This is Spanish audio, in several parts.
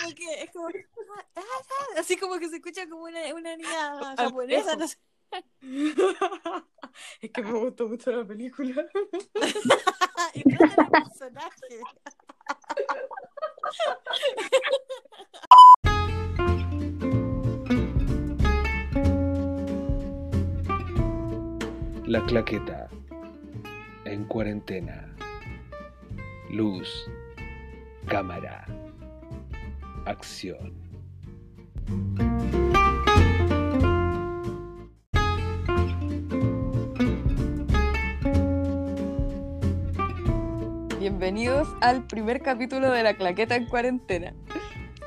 como que es como. ah, ah, Así como que se escucha como una, una niña japonesa, no sé. es que me gustó mucho la película. Y el personaje. La claqueta. En cuarentena. Luz. Cámara. Acción. Bienvenidos al primer capítulo de La Claqueta en Cuarentena.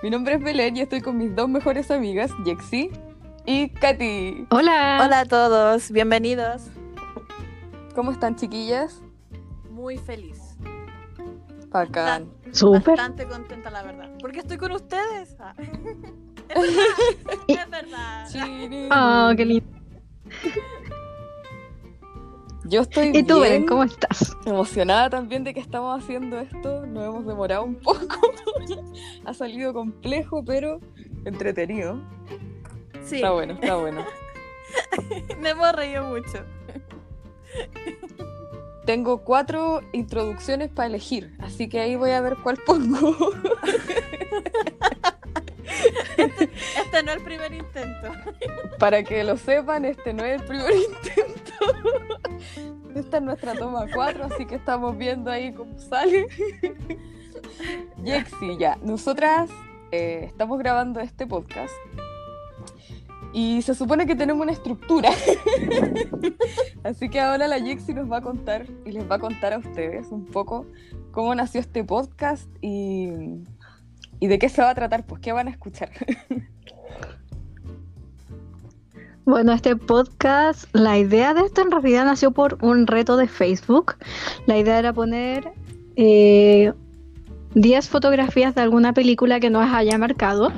Mi nombre es Belén y estoy con mis dos mejores amigas, Jexi y Katy. Hola. Hola a todos, bienvenidos. ¿Cómo están, chiquillas? Muy feliz. Bacán. Súper. Bastante contenta, la verdad. Porque estoy con ustedes. Ah. Es verdad. Es verdad. Chiri. Oh, qué lindo. Yo estoy ¿Y tú, bien cómo estás? emocionada también de que estamos haciendo esto. Nos hemos demorado un poco. ha salido complejo, pero entretenido. Sí, Está bueno, está bueno. me hemos reído mucho. Tengo cuatro introducciones para elegir, así que ahí voy a ver cuál pongo. Este no es el primer intento. Para que lo sepan, este no es el primer intento. Esta es nuestra toma 4, así que estamos viendo ahí cómo sale. Yexi, ya. Nosotras eh, estamos grabando este podcast y se supone que tenemos una estructura. así que ahora la Yexi nos va a contar y les va a contar a ustedes un poco cómo nació este podcast y, y de qué se va a tratar, pues qué van a escuchar. Bueno, este podcast, la idea de esto en realidad nació por un reto de Facebook. La idea era poner eh, 10 fotografías de alguna película que nos haya marcado,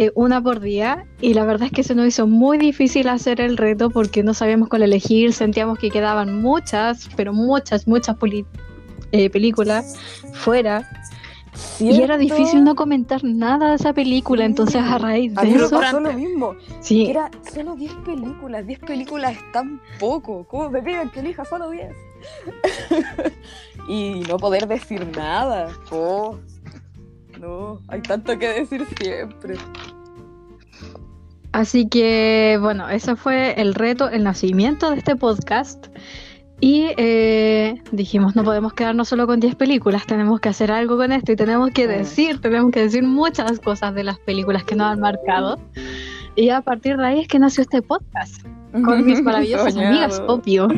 eh, una por día, y la verdad es que se nos hizo muy difícil hacer el reto porque no sabíamos cuál elegir, sentíamos que quedaban muchas, pero muchas, muchas eh, películas fuera, y era difícil no comentar nada de esa película, entonces a raíz A de mí me eso... pasó lo mismo. Sí, Era solo 10 películas. 10 películas es tan poco. ¿Cómo me piden que elija solo 10? y no poder decir nada. Oh, no, hay tanto que decir siempre. Así que, bueno, ese fue el reto, el nacimiento de este podcast. Y eh, dijimos, no podemos quedarnos solo con 10 películas, tenemos que hacer algo con esto y tenemos que decir, tenemos que decir muchas cosas de las películas que nos han marcado. Y a partir de ahí es que nació este podcast, con mis maravillosas Soñado. amigas, obvio.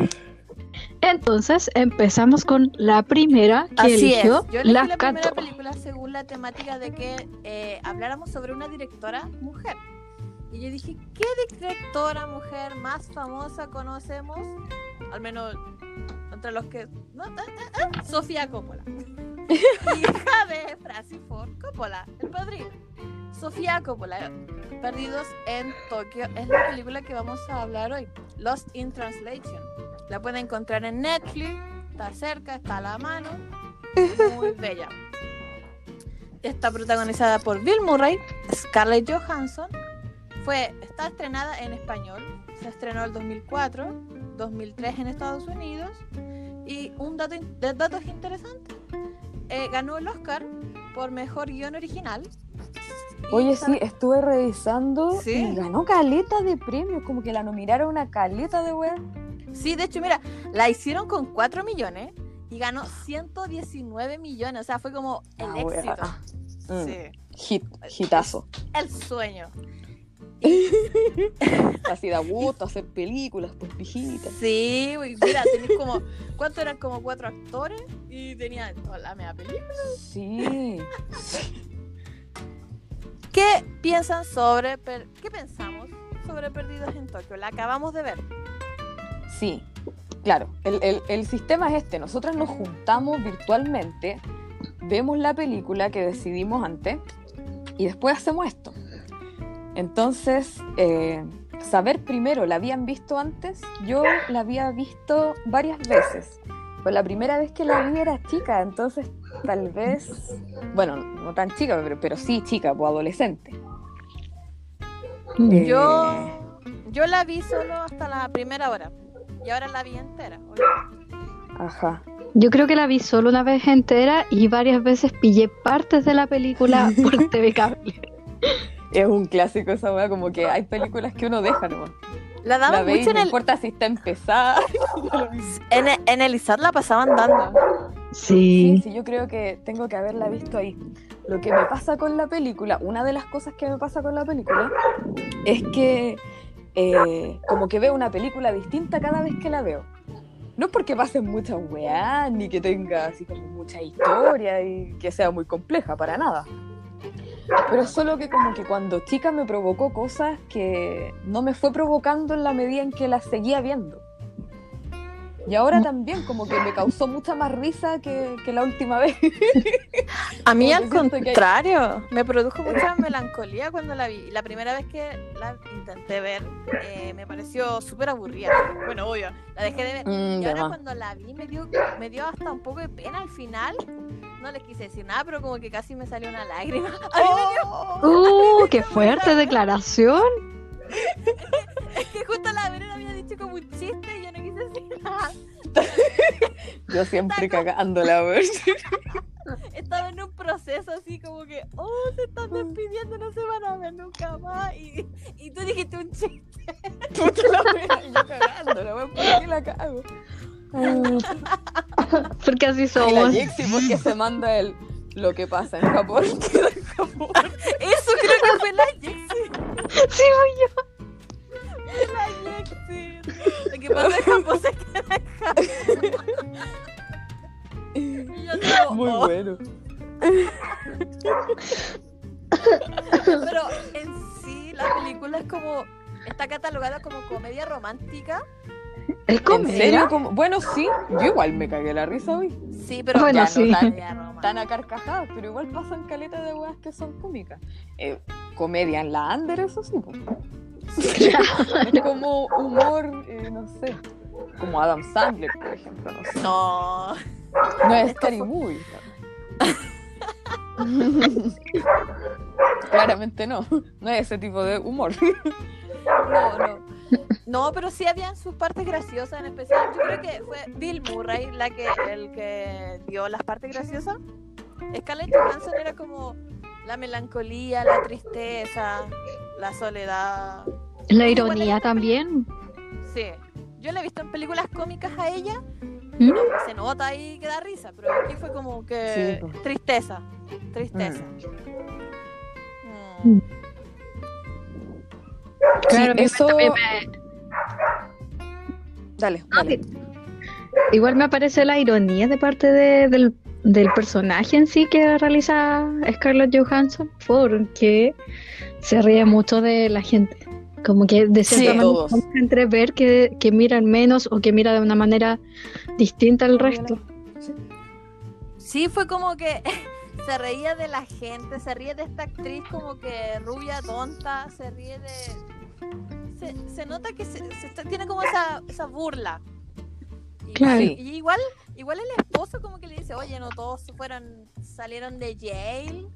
Entonces empezamos con la primera que Así es. eligió Yo elegí la la primera película según la temática de que eh, habláramos sobre una directora mujer. Y yo dije, ¿qué directora mujer más famosa conocemos? Al menos entre los que... ¿no? Ah, ah, ah, Sofía Coppola. Hija de Francis Ford Coppola, el padrino. Sofía Coppola, Perdidos en Tokio, es la película que vamos a hablar hoy. Lost in Translation. La pueden encontrar en Netflix, está cerca, está a la mano. Muy bella. Está protagonizada por Bill Murray, Scarlett Johansson. Fue, está estrenada en español. Se estrenó el 2004, 2003 en Estados Unidos. Y un dato, de datos interesantes. eh, ganó el Oscar por mejor guion original. Oye, sí, estuve revisando Sí. y ganó caleta de premios, como que la nominaron una caleta de web. Sí, de hecho, mira, la hicieron con 4 millones y ganó 119 millones. O sea, fue como el Ah, éxito. Mm, Sí, Hit, hitazo. el sueño. Así da gusto hacer películas, pues pijitas. Sí, mira, tenés como, ¿cuánto eran? Como cuatro actores y tenían toda la media película. Sí. ¿Qué piensan sobre, per- qué pensamos sobre Perdidos en Tokio? La acabamos de ver. Sí, claro. El, el- sistema es este. Nosotras nos juntamos virtualmente, vemos la película que decidimos antes y después hacemos esto. Entonces, eh, saber primero, ¿la habían visto antes? Yo la había visto varias veces. Pues la primera vez que la vi era chica, entonces tal vez, bueno, no tan chica, pero, pero sí chica, pues adolescente. Eh, Yo, yo la vi solo hasta la primera hora. Y ahora la vi entera. obviamente. Ajá. Yo creo que la vi solo una vez entera y varias veces pillé partes de la película por TV Cable. Es un clásico esa weá, como que hay películas que uno deja nomás. La La daban veis, mucho en no el, importa si está empezada. en, el- en el ISAT la pasaban dando. Sí, Sí. yo creo que tengo que haberla visto ahí. Lo que me pasa con la película, una de las cosas que me pasa con la película, es que eh, como que veo una película distinta cada vez que la veo. No porque pasen muchas weas, ni que tenga así como mucha historia y que sea muy compleja, para nada. Pero solo que como que cuando chica me provocó cosas que no me fue provocando en la medida en que las seguía viendo. Y ahora también como que me causó mucha más risa que, que la última vez. A mí al siento que contrario, me produjo mucha melancolía cuando la vi. La primera vez que la intenté ver, eh, me pareció súper aburrida. Bueno, obvio, la dejé de ver. Mm, Y ahora más. cuando la vi me dio, me dio hasta un poco de pena al final. No les quise decir nada, pero como que casi me salió una lágrima. A mí me dio ¡Uh, qué fuerte declaración! Es que justo la Verena había dicho como un chiste y yo no quise decir nada. Yo siempre cagándola, ver. Estaba en un proceso así como que, oh, se están despidiendo, no se van a ver nunca más. Y, y tú dijiste un chiste. Puta la wea, yo cagándola, ¿por qué la cago? Porque así Y la somos. Jexi porque se manda el lo que pasa en Japón queda en Japón. Eso creo que fue la Jexi. Sí, La Jexi. Lo que pasa es que se queda en yo digo, Muy oh. bueno. Pero en sí, la película es como. Está catalogada como comedia romántica. ¿Es ¿En comedia? serio? ¿Cómo? Bueno, sí, yo igual me cagué la risa hoy. Sí, pero Bueno, ya sí. no. Tan a carcajadas, pero igual pasan caletas de weas que son cómicas. Eh, comedia en la under, eso sí. po. Es como humor, eh, no sé. Como Adam Sandler, por ejemplo, no sé. No. No es Movie. Claramente no. No es ese tipo de humor. No, no. No, pero sí habían sus partes graciosas en especial. Yo creo que fue Bill Murray la que, el que dio las partes graciosas. Scarlett Johansson era como la melancolía, la tristeza, la soledad. La ironía también. Sí. Yo la he visto en películas cómicas a ella. ¿Mm? Se nota ahí que da risa, pero aquí fue como que Sí, tristeza. Tristeza. Mm. Mm. Claro, a mí eso- también me- Dale, Ah, dale. Igual me parece la ironía de parte de- del, del personaje en sí que realiza Scarlett Johansson, porque se ríe mucho de la gente. Como que de cierta Sí, manera podemos entrever que, que miran menos o que mira de una manera distinta al resto. Sí, fue como que se reía de la gente, se ríe de esta actriz como que rubia, tonta, se ríe de... Se, se nota que se, se está- tiene como esa, esa burla. Y, Claro. y igual, igual el esposo como que le dice, oye, no todos fueron, salieron de jail.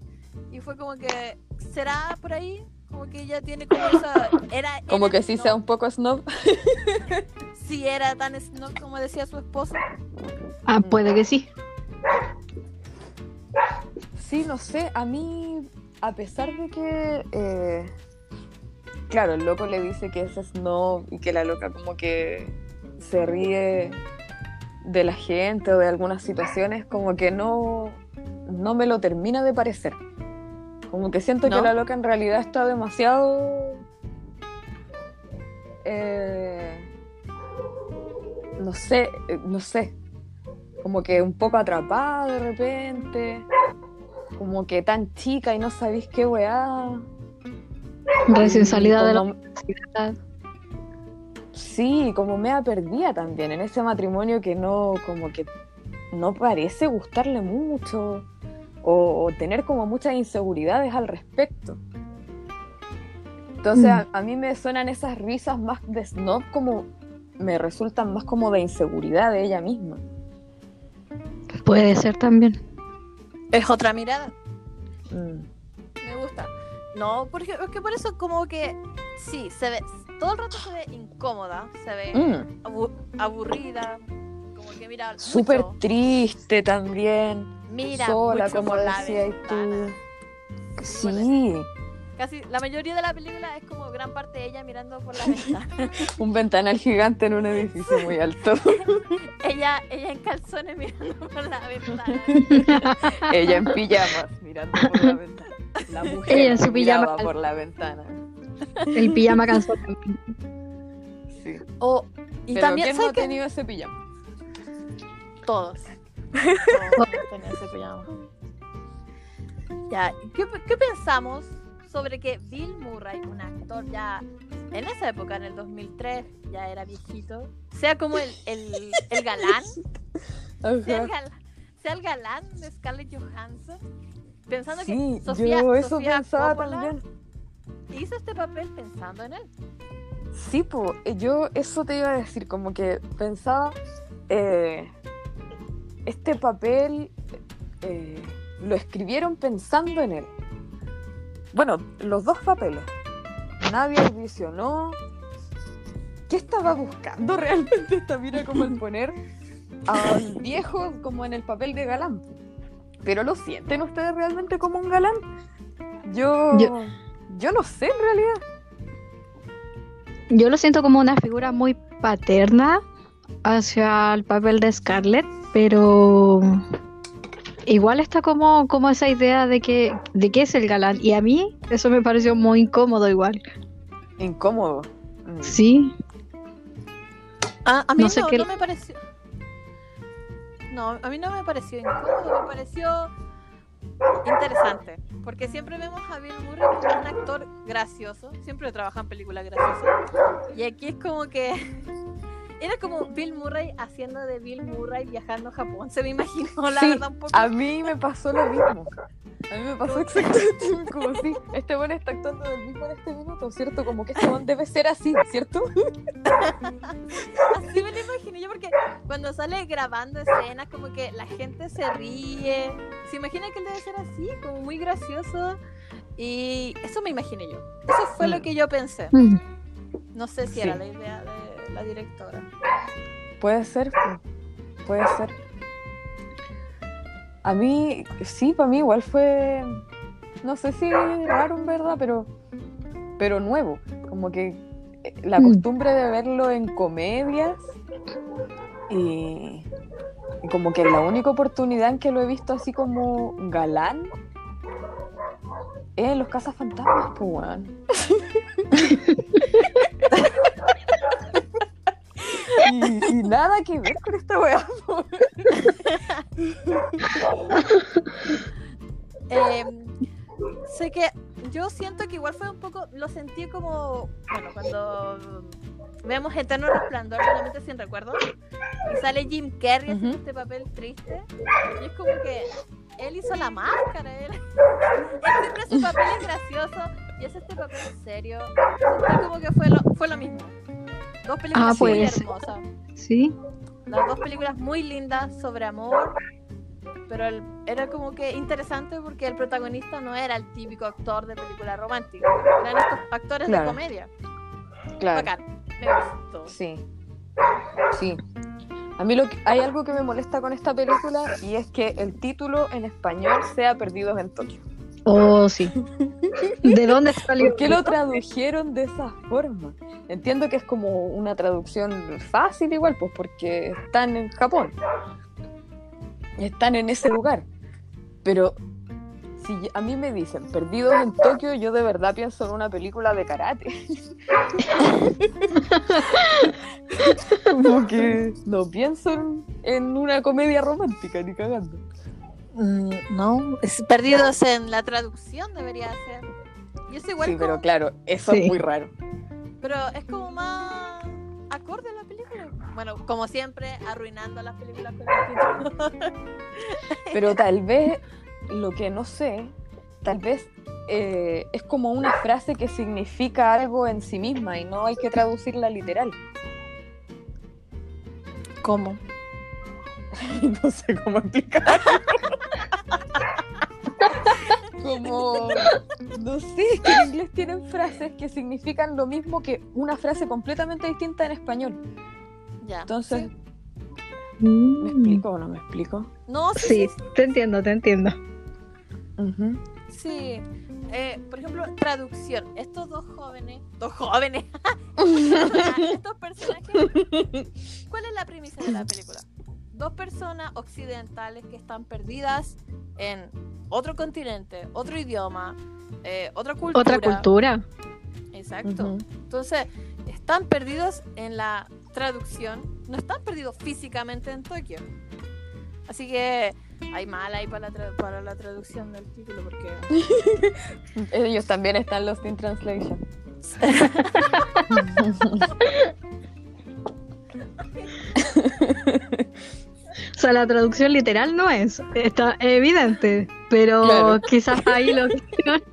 Y fue como que, ¿será por ahí? Como que ella tiene como esa... Era, Como era que sí snob. sea un poco snob. Sí era tan snob como decía su esposo. Ah, puede que sí. Sí, no sé, a mí, a pesar de que, eh, claro, el loco le dice que es snob y que la loca como que se ríe de la gente o de algunas situaciones, como que no, no me lo termina de parecer. Como que siento ¿No? que la loca en realidad está demasiado... eh, no sé, eh, no sé. Como que un poco atrapada de repente. Como que tan chica y no sabéis qué weá. Recién salida de la universidad. Sí, como me perdida también en ese matrimonio que no, como que no parece gustarle mucho o, o tener como muchas inseguridades al respecto. Entonces Mm. a, a mí me suenan esas risas más de snob como me resultan más como de inseguridad de ella misma. Puede ser también. Es otra mirada. Mm. Me gusta. No, porque es que por eso como que sí, se ve, todo el rato se ve incómoda, se ve Mm. abu- aburrida, como que mira Súper mucho, triste también. mira sola, como la decías tú. Sí, Casi la mayoría de la película es como gran parte de ella mirando por la ventana. un ventanal gigante en un edificio muy alto. ella, ella en calzones mirando por la ventana. Ella en pijamas mirando por la ventana. La mujer Ella en su pijama. por la ventana. El pijama también. Sí. O, y Pero también, ¿quién no ¿sabes ha tenido ese pijama? Todos. Todos tenían ese pijama. Ya, ¿qué, qué pensamos sobre que Bill Murray, un actor ya en esa época, en el 2003, ya era viejito, sea como el, el, el galán, sea el, sea galán de Scarlett Johansson? Pensando Sí, que Sofía, yo eso Sofía pensaba Coppola también. hizo este papel pensando en él. Sí, po, eh, yo eso te iba a decir, como que pensaba, eh, este papel eh, lo escribieron pensando en él. Bueno, los dos papeles. Nadie audicionó. ¿Qué estaba buscando realmente esta mira como el poner al viejo como en el papel de galán? Pero lo sienten ustedes realmente como un galán? Yo, Yo- yo no sé en realidad. Yo lo siento como una figura muy paterna hacia el papel de Scarlett, pero igual está como, como esa idea de que, de que es el galán. Y a mí eso me pareció muy incómodo igual. Incómodo. Mm. Sí, A, a mí No no, sé no, qué- me pareció. No, a mí no me pareció incómodo, me pareció interesante. Porque siempre vemos a Bill Murray como un actor gracioso. Siempre trabaja en películas graciosas. Y aquí es como que. Era como Bill Murray haciendo de Bill Murray viajando a Japón. Se me imaginó, la Sí, verdad, un poco. A mí me pasó lo mismo. A mí me pasó exactamente como si este buen está actuando del mismo en este minuto, ¿cierto? Como que este buen debe ser así, ¿cierto? Así me lo imaginé yo porque cuando sale grabando escenas como que la gente se ríe. Se imagina que él debe ser así, como muy gracioso. Y eso me imaginé yo. Eso fue lo Mm. que yo pensé. Mm. No sé si Sí. era la idea de la directora. Puede ser, pu- puede ser. A mí, sí, para mí igual fue, no sé si raro en verdad, pero, pero nuevo. Como que eh, la Mm. costumbre de verlo en comedias y, y como que la única oportunidad en que lo he visto así como galán es en los cazafantasmas, pues weón. y, y nada que ver con esta weá. Eh, sé que yo siento que igual fue un poco, lo sentí como, bueno, cuando vemos Eterno Resplandor de una mente sin recuerdo y sale Jim Carrey haciendo este papel triste y es como que él hizo la máscara, él, él siempre su papel es gracioso y es este papel serio, sentí como que fue lo, fue lo mismo. Dos películas Ah, muy pues. hermosas. sí. Las dos películas muy lindas sobre amor, pero el- era como que interesante porque el protagonista no era el típico actor de película romántica, eran estos actores Claro. de comedia. Claro. Bacán, me gustó. Sí. Sí. A mí lo que- hay algo que me molesta con esta película y es que el título en español sea Perdidos en Tokio. Oh, sí. ¿De dónde salió? ¿Por qué lo tradujeron de esa forma? Entiendo que es como una traducción fácil igual, pues porque están en Japón. Están en ese lugar. Pero si a mí me dicen Perdidos en Tokio, yo de verdad pienso en una película de karate. como que no pienso en, en una comedia romántica, ni cagando. Mm, no, es perdidos en la traducción debería ser. Y es igual Sí, pero claro, eso Sí. es muy raro. pero es como más acorde a la película. Bueno, como siempre, arruinando las películas con el. Pero tal vez, lo que no sé, tal vez eh, es como una frase que significa algo en sí misma y no hay que traducirla literal. ¿Cómo? no sé cómo explicar. Como, no sé, es que en inglés tienen frases que significan lo mismo que una frase completamente distinta en español. Ya. Entonces, Sí. ¿me explico o no me explico? No, sí, Sí, sí, te entiendo, te entiendo. Sí. Eh, por ejemplo, traducción. Estos dos jóvenes, dos jóvenes, estos personajes, ¿cuál es la premisa de la película? Dos personas occidentales que están perdidas en otro continente, otro idioma, eh, otra cultura. Otra cultura. Exacto. Entonces, están perdidos en la traducción, no están perdidos físicamente en Tokio. Así que hay mal ahí para la, para la traducción del título porque Ellos también están los in translation. sea, la traducción literal no es, está evidente, pero Claro. quizás ahí lo quisieron,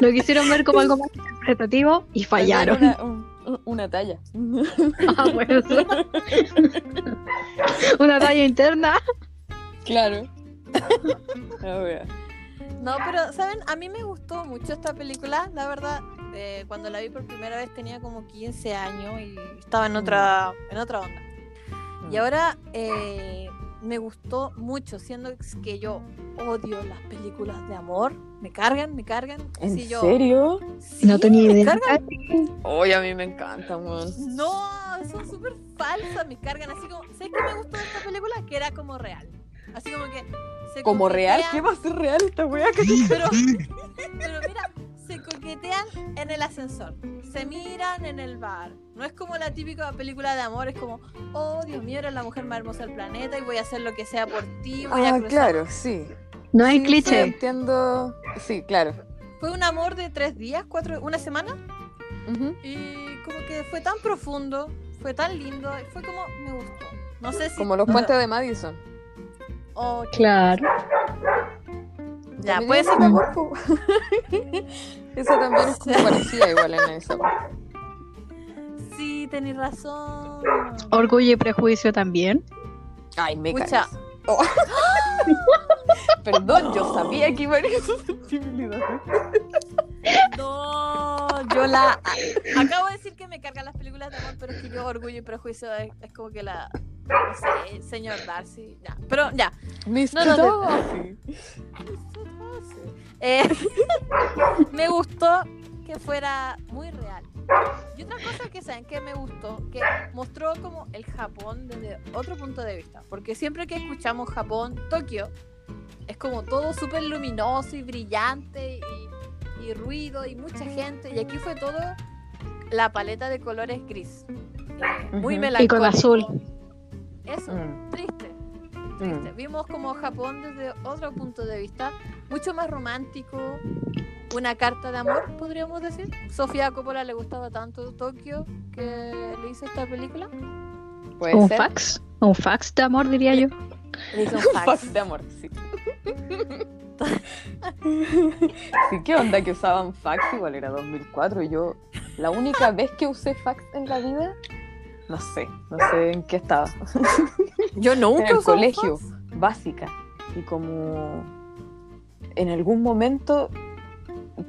lo quisieron ver como algo más interpretativo y fallaron. Una, un- una talla. Ah, bueno. Una talla interna. Claro. No, pero, ¿saben? A mí me gustó mucho esta película, la verdad. eh, cuando la vi por primera vez tenía como 15 años y estaba en otra, en otra onda. Y ahora eh, me gustó mucho, siendo que yo odio las películas de amor. Me cargan, me cargan. ¿En Así yo, serio? Sí, No tenía idea. cargan. Oye, a mí me encanta, weón. No, son súper falsas, me cargan. Así como, ¿sabes qué me gustó de esta película? Que era como real. Así como que. Se ¿Como real? ¿Qué va a ser real esta weá? Pero, pero mira, se coquetean en el ascensor, se miran en el bar. No es como la típica película de amor, es como, oh Dios mío, eres la mujer más hermosa del planeta y voy a hacer lo que sea por ti. Voy Ah, cruzar". claro, sí. No hay Sí, sí, cliché. entiendo. Sí, claro. Fue un amor de tres días, cuatro, una semana, y como que fue tan profundo, fue tan lindo, fue como, me gustó. No sé si. Como los puentes de Madison. Oh, Claro. Ya, puede ser amor, Esa también es como parecida igual en esa. po. sí, tenés razón. Orgullo y prejuicio también. Ay, me caes. Oh. Perdón, yo sabía que iba a ir esa sensibilidad. No, yo la. Acabo de decir que me cargan las películas de amor, pero es que yo, Orgullo y Prejuicio, es, es como que la. No sé, señor Darcy. Ya. Pero ya. Mr. No, no, Darcy. Eh, me gustó que fuera muy real. Y otra cosa que saben que me gustó, que mostró como el Japón desde otro punto de vista. Porque siempre que escuchamos Japón, Tokio, es como todo súper luminoso y brillante y, y ruido y mucha gente. Y aquí fue todo la paleta de colores gris. Eh, muy melancólico. Y con azul. Eso, Mm, triste. mm. Vimos como Japón desde otro punto de vista, mucho más romántico, una carta de amor, podríamos decir. Sofía Coppola le gustaba tanto Tokio que le hizo esta película. Puede Un ser. fax. Un fax de amor, diría yo. Le hizo un Un fax. fax de amor, sí. sí, ¿qué onda que usaban fax? Igual era 2004 y yo, la única vez que usé fax en la vida, no sé, no sé en qué estaba. Yo nunca en el colegio, fax. básica. Y como en algún momento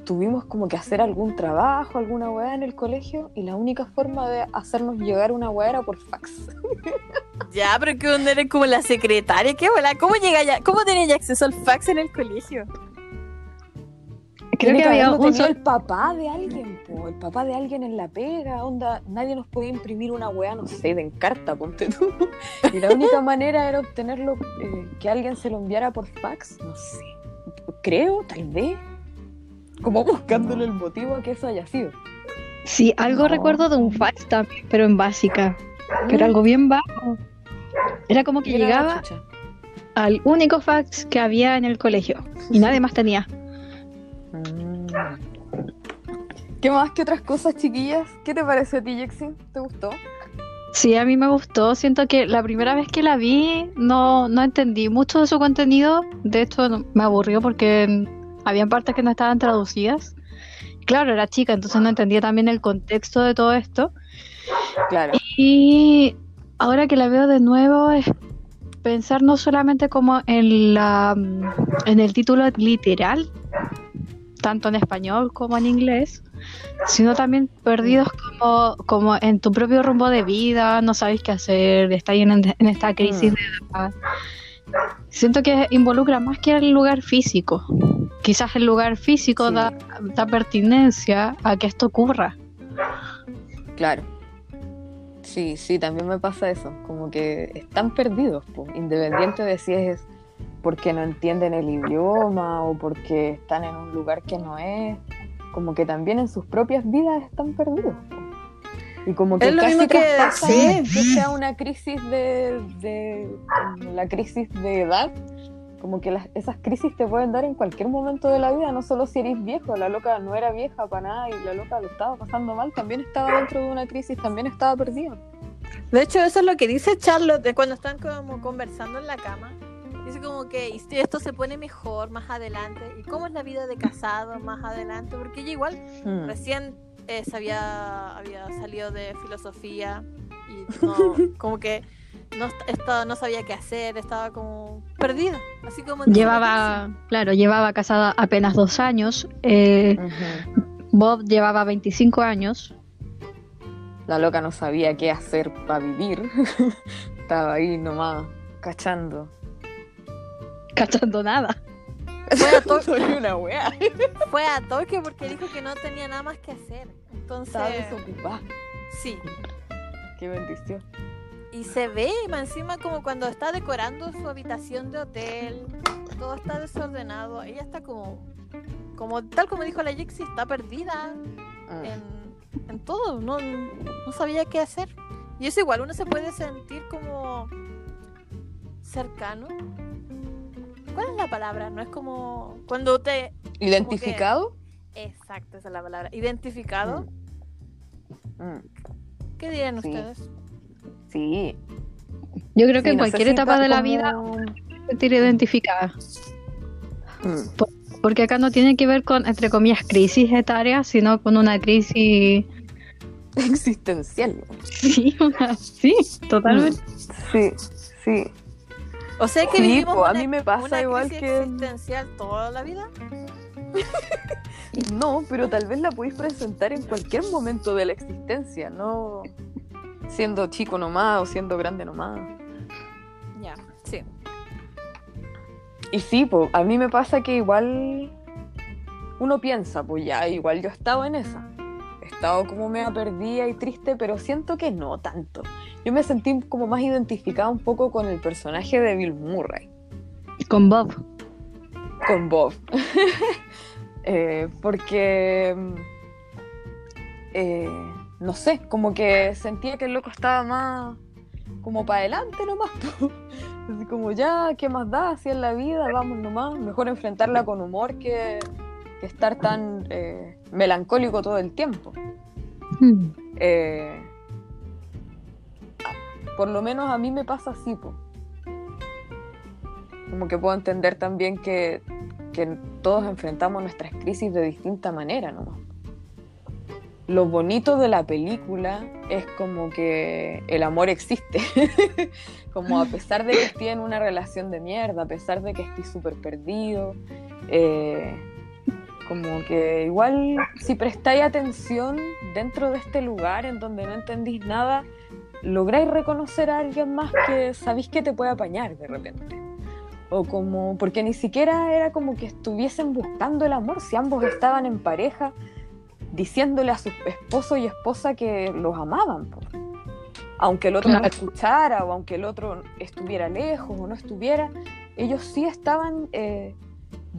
tuvimos como que hacer algún trabajo, alguna weá en el colegio, y la única forma de hacernos llegar una weá era por fax. Ya, pero que onda eres como la secretaria, qué bola. ¿Cómo llega ya? ¿Cómo tenía ya acceso al fax en el colegio? Creo que había un solo. el papá de alguien, po, el papá de alguien en la pega, onda, nadie nos podía imprimir una weá, no sé, de encarta, ponte tú. Y la única manera era obtenerlo, eh, que alguien se lo enviara por fax, no sé, creo, tal vez, como buscándole el motivo a que eso haya sido. Sí, algo No. recuerdo de un fax también, pero en básica. Que era algo bien bajo. Era como que era llegaba al único fax que había en el colegio. Y nadie más tenía. Mm. ¿Qué más que otras cosas, chiquillas? ¿Qué te parece a ti, Jexin? ¿Te gustó? Sí, a mí me gustó. Siento que la primera vez que la vi no, no entendí mucho de su contenido. De hecho, me aburrió porque habían partes que no estaban traducidas. Claro, era chica, entonces no entendía también el contexto de todo esto. Claro. Y ahora que la veo de nuevo es pensar no solamente como en la en el título literal, tanto en español como en inglés, sino también perdidos como, como en tu propio rumbo de vida, no sabes qué hacer, estás en, en esta crisis Mm. de edad. Siento que involucra más que el lugar físico. Quizás el lugar físico Sí. da, da pertinencia a que esto ocurra. Claro. Sí, sí, también me pasa eso. Como que están perdidos, po, independiente de si es porque no entienden el idioma o porque están en un lugar que no es. Como que también en sus propias vidas están perdidos. po. Y como que Es lo casi mismo que- traspasa sí. que sea una crisis de, de la crisis de edad. Como que las- esas crisis te pueden dar en cualquier momento de la vida, no solo si eres viejo, la loca no era vieja para nada y la loca lo estaba pasando mal, también estaba dentro de una crisis, también estaba perdida. De hecho, eso es lo que dice Charlotte de cuando están como conversando en la cama. Dice como que esto se pone mejor más adelante. ¿Y cómo es la vida de casado más adelante? Porque ella igual Mm. recién eh, había, había salido de filosofía y no, como que no, est- estaba- no sabía qué hacer, estaba como perdida. Así como Llevaba, claro, llevaba casada apenas dos años. eh. Bob llevaba 25 años. La loca no sabía qué hacer para vivir. estaba ahí nomás cachando. Cachando nada. Fue a, to- Soy una wea. fue a toque porque dijo que no tenía nada más que hacer. Entonces, Estaba desocupada. sí. Qué bendición. Y se ve encima como cuando está decorando su habitación de hotel, todo está desordenado, ella está como, como tal como dijo la Jexi, está perdida Mm. en, en todo, no, no sabía qué hacer. Y eso igual uno se puede sentir como cercano. ¿Cuál es la palabra? No es como cuando te... ¿Identificado? Exacto, esa es la palabra. Identificado. Mm. ¿Qué dirían Sí. ustedes? Sí. Yo creo que Sí, en cualquier etapa de la vida como- sentir identificada. Mm. Porque acá no tiene que ver con, entre comillas, crisis etarias, sino con una crisis. Existencial. Sí, una- sí, totalmente. Sí, sí. O sea que Sí, vivimos po, a una- mí me pasa una igual crisis que- existencial toda la vida. No, pero tal vez la podéis presentar en cualquier momento de la existencia, no siendo chico nomás o siendo grande nomás. Ya, sí. Y sí, po, a mí me pasa que igual uno piensa, pues ya, igual yo he estado en esa. He estado como media perdida y triste, pero siento que no tanto. Yo me sentí como más identificada un poco con el personaje de Bill Murray. Con Bob. con Bob. Eh, porque, mm, eh, no sé, como que sentía que el loco estaba más como para adelante nomás. Así como ya, ¿qué más da? Así en la vida, vamos nomás. Mejor enfrentarla con humor que, que estar tan eh, melancólico todo el tiempo. Mm. Eh, por lo menos a mí me pasa así, po. Como que puedo entender también que, que todos enfrentamos nuestras crisis de distinta manera, nomás. Lo bonito de la película es como que el amor existe. como a pesar de que esté en una relación de mierda, a pesar de que esté súper perdido, eh, como que igual si prestáis atención dentro de este lugar en donde no entendís nada, lográis reconocer a alguien más que sabéis que te puede apañar de repente. O como, porque ni siquiera era como que estuviesen buscando el amor, si ambos estaban en pareja, diciéndole a su esposo y esposa que los amaban. po. Aunque el otro no escuchara o aunque el otro estuviera lejos o no estuviera, ellos sí estaban eh,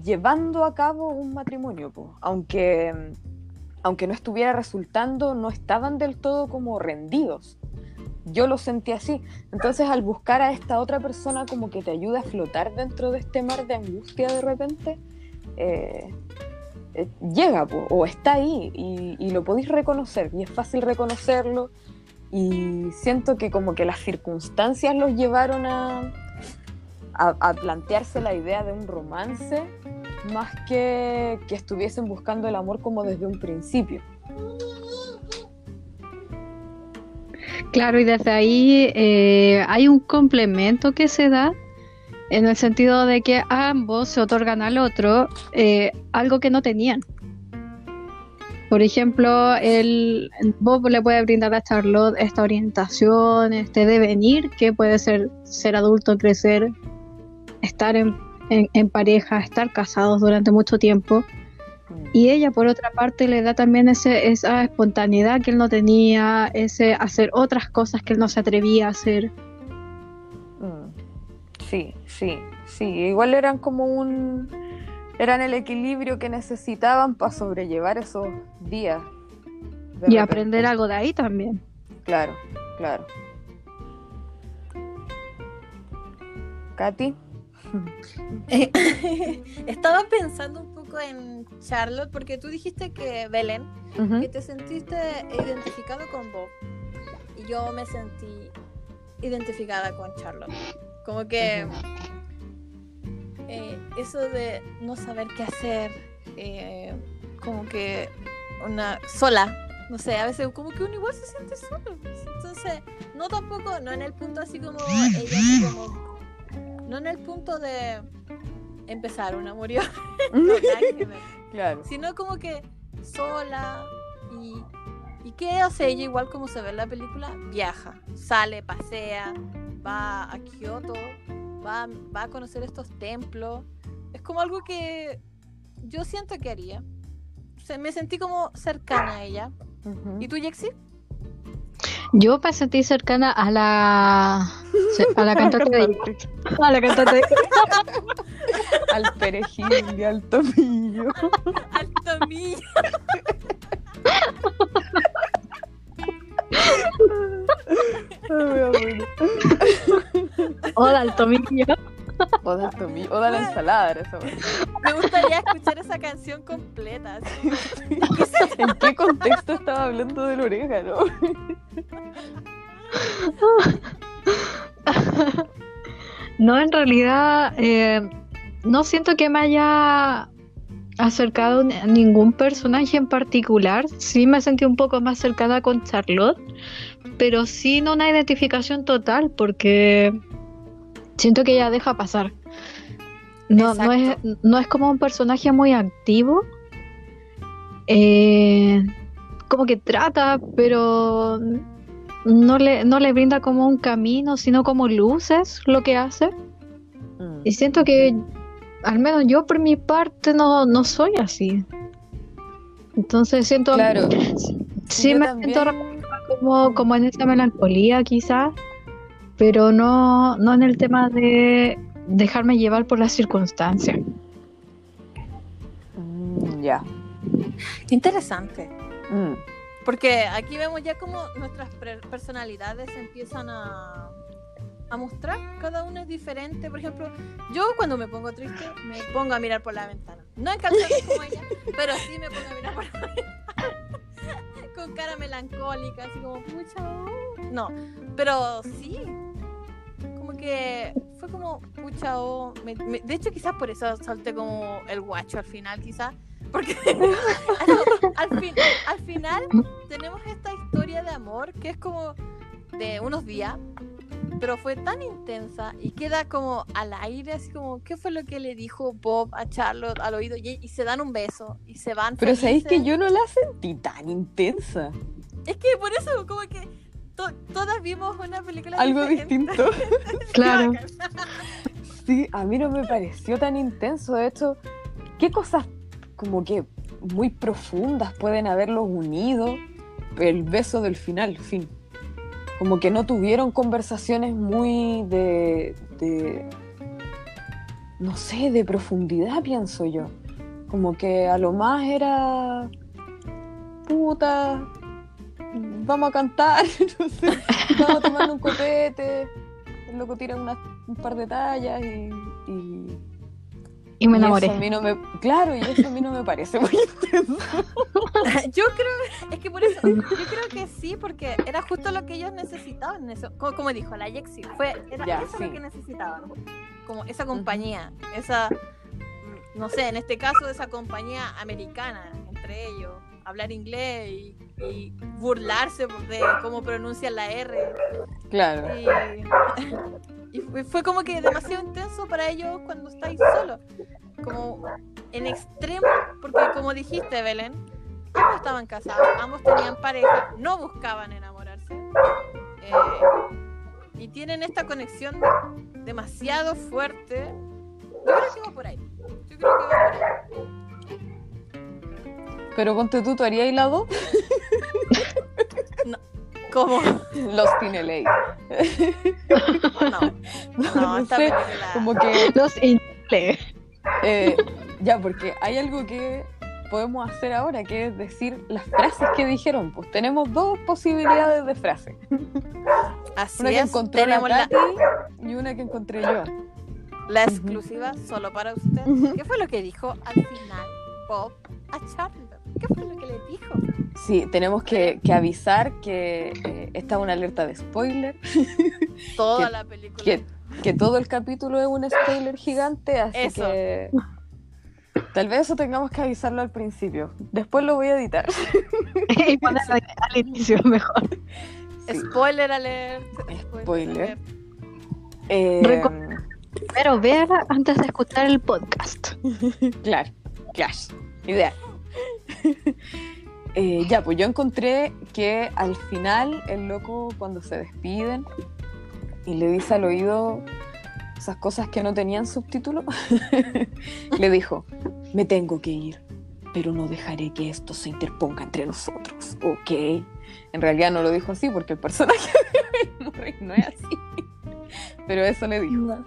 llevando a cabo un matrimonio, po. aunque, aunque no estuviera resultando, no estaban del todo como rendidos. Yo lo sentí así. Entonces al buscar a esta otra persona como que te ayuda a flotar dentro de este mar de angustia de repente, eh, llega o está ahí y, lo podéis reconocer y es fácil reconocerlo y siento que como que las circunstancias los llevaron a, a, a plantearse la idea de un romance más que que estuviesen buscando el amor como desde un principio. Claro, y desde ahí eh, hay un complemento que se da en el sentido de que ambos se otorgan al otro eh, algo que no tenían, Por ejemplo, el Bob le puede brindar a Charlotte esta orientación, este devenir, que puede ser ser adulto, crecer, estar en, en- en pareja, estar casados durante mucho tiempo. Y ella, por otra parte, le da también ese, esa espontaneidad que él no tenía, ese hacer otras cosas que él no se atrevía a hacer. Sí, sí, sí. Igual eran como un. Eran el equilibrio que necesitaban para sobrellevar esos días. Y repente. aprender algo de ahí también. Claro, claro. Katy. Eh, Estaba pensando un poco en Charlotte porque tú dijiste que Belén, que te sentiste identificado con Bob y yo me sentí identificada con Charlotte. Como que eh, eso de no saber qué hacer, eh, como que una sola, no sé, a veces como que uno igual se siente solo. Entonces, no tampoco, no en el punto así como ella, como, no en el punto de empezar un amorío, no, nada que ver Claro. sino como que sola y, y qué hace ella igual como se ve en la película viaja sale pasea va a Kioto va, va a conocer estos templos. Es como algo que yo siento que haría. Se- me sentí como cercana a ella. Y tú Jexi Yo me sentí cercana a la a la cantante de a la cantante de Al perejil y al tomillo. al tomillo Oda al tomillo. O del tomillo. O de la ensalada era esa wea. me gustaría escuchar esa canción completa. ¿En qué contexto estaba hablando del orégano? No, en realidad eh, no siento que me haya acercado a ningún personaje en particular. Sí me sentí un poco más cercana con Charlotte, pero sin una identificación total porque siento que ella deja pasar. No, no, es, no es como un personaje muy activo. Eh, como que trata, pero no le, no le brinda como un camino, sino como luces lo que hace. Mm. Y siento que, al menos yo por mi parte, no, no soy así. Entonces siento, Claro. sí Yo me también- siento como, como en esa melancolía quizás, pero no, no en el tema de dejarme llevar por las circunstancias. Mm, ya. interesante Mm. Porque aquí vemos ya como nuestras pre- personalidades empiezan a, a mostrar. Cada una es diferente. Por ejemplo, yo cuando me pongo triste me pongo a mirar por la ventana. No en calzones como ella, pero sí me pongo a mirar por la ventana. Con cara melancólica, así como, pucha, oh". No, pero sí. Como que fue como, pucha, oh. me- me- de hecho, quizás por eso salté como el guacho al final, quizás. Porque al, fin, al final tenemos esta historia de amor que es como de unos días, pero fue tan intensa y queda como al aire, así como, ¿qué fue lo que le dijo Bob a Charlotte al oído? Y, y se dan un beso y se van. Pero sabéis que yo no la sentí tan intensa. Es que por eso, como que to- todas vimos una película Algo diferente. distinto. Claro. Sí, a mí no me pareció tan intenso. De hecho, ¿qué cosas como que muy profundas pueden haberlos unido? El beso del final, fin. Como que no tuvieron conversaciones muy de, de no sé, de profundidad, pienso yo. Como que a lo más era puta, vamos a cantar, no sé, vamos a tomar un copete, el loco tira unas- un par de tallas y, Y me y enamoré. eso a mí no me, claro, y eso a mí no me parece muy intenso. Yo creo, es que por eso, yo creo que sí, porque era justo lo que ellos necesitaban, eso, como, como dijo la Yexi, fue, era Ya, eso sí. lo que necesitaban, como esa compañía, esa, mm, no sé, en este caso esa compañía americana entre ellos, hablar inglés y, y burlarse de cómo pronuncian la R, Claro. y, y fue, fue como que demasiado intenso para ellos cuando estáis solos. Como en extremo, porque como dijiste, Belén, hemos estaban casados, ambos tenían pareja, no buscaban enamorarse. eh, y tienen esta conexión demasiado fuerte. Yo creo que va por ahí. Yo creo que va por ahí. Pero ponte tú, ¿tú harías la 2? ¿Cómo? Lost in LA. No, No, no, sé, como que Los. Eh, ya, porque hay algo que podemos hacer ahora, que es decir las frases que dijeron. Pues tenemos dos posibilidades de frase. Así Una que es, encontró la Katy y una que encontré yo. la exclusiva solo para usted. ¿Qué fue lo que dijo al final Bob a Charlotte? ¿Qué fue lo que le dijo? Sí, tenemos que, que avisar que eh, esta es una alerta de spoiler, Toda Que- la película. que, que todo el capítulo es un spoiler gigante, así Eso. que tal vez eso tengamos que avisarlo al principio. Después lo voy a editar. y ponerlo al inicio mejor. Sí. Spoiler alert. Spoiler. alert. Eh, Pero véala antes de escuchar el podcast. Claro, clash. Ideal. Eh, ya, pues yo encontré que al final el loco cuando se despiden y le dice al oído esas cosas que no tenían subtítulo, le dijo, me tengo que ir, pero no dejaré que esto se interponga entre nosotros, ¿ok? En realidad no lo dijo así porque el personaje de Murray no es así, pero eso le dijo.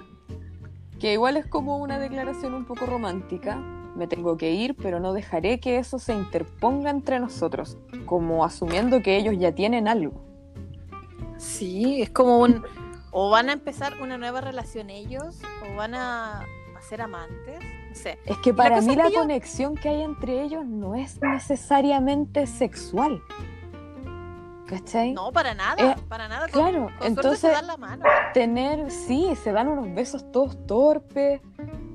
Que igual es como una declaración un poco romántica. Me tengo que ir, pero no dejaré que eso se interponga entre nosotros, como asumiendo que ellos ya tienen algo. Sí, es como un. O van a empezar una nueva relación ellos, o van a, a ser amantes. No sé. Es que para mí la que yo- conexión que hay entre ellos no es necesariamente sexual. ¿Cachai? No, para nada. Eh, para nada. Con- claro, con suerte se entonces dan la mano. tener, sí, se dan unos besos todos torpes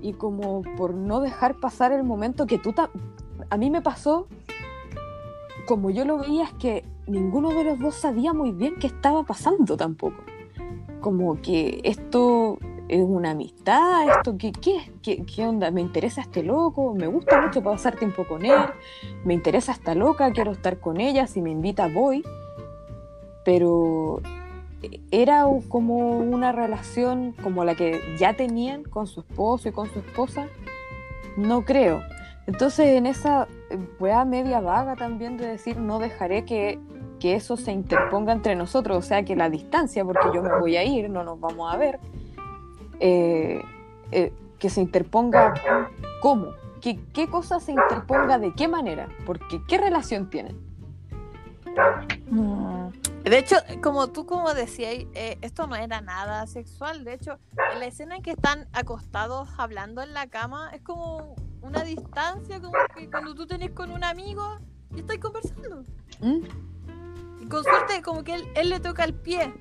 y como por no dejar pasar el momento que tú... ta- A mí me pasó, como yo lo veía, es que ninguno de los dos sabía muy bien qué estaba pasando tampoco. Como que esto es una amistad, esto qué, qué? ¿Qué, qué onda, me interesa este loco, me gusta mucho pasar tiempo con él, me interesa esta loca, quiero estar con ella, si me invita voy. Pero era u- como una relación como la que ya tenían con su esposo y con su esposa, no creo. Entonces en esa eh, weá media vaga también de decir no dejaré que, que eso se interponga entre nosotros, o sea que la distancia, porque yo me voy a ir, no nos vamos a ver, eh, eh, que se interponga cómo, ¿Qué, qué cosa se interponga de qué manera, porque qué relación tienen. De hecho, como tú como decías, eh, esto no era nada sexual. De hecho, en la escena en que están acostados hablando en la cama, es como una distancia, como que cuando tú tenés con un amigo y estáis conversando. ¿Mm? Y con suerte, como que él, él le toca el pie.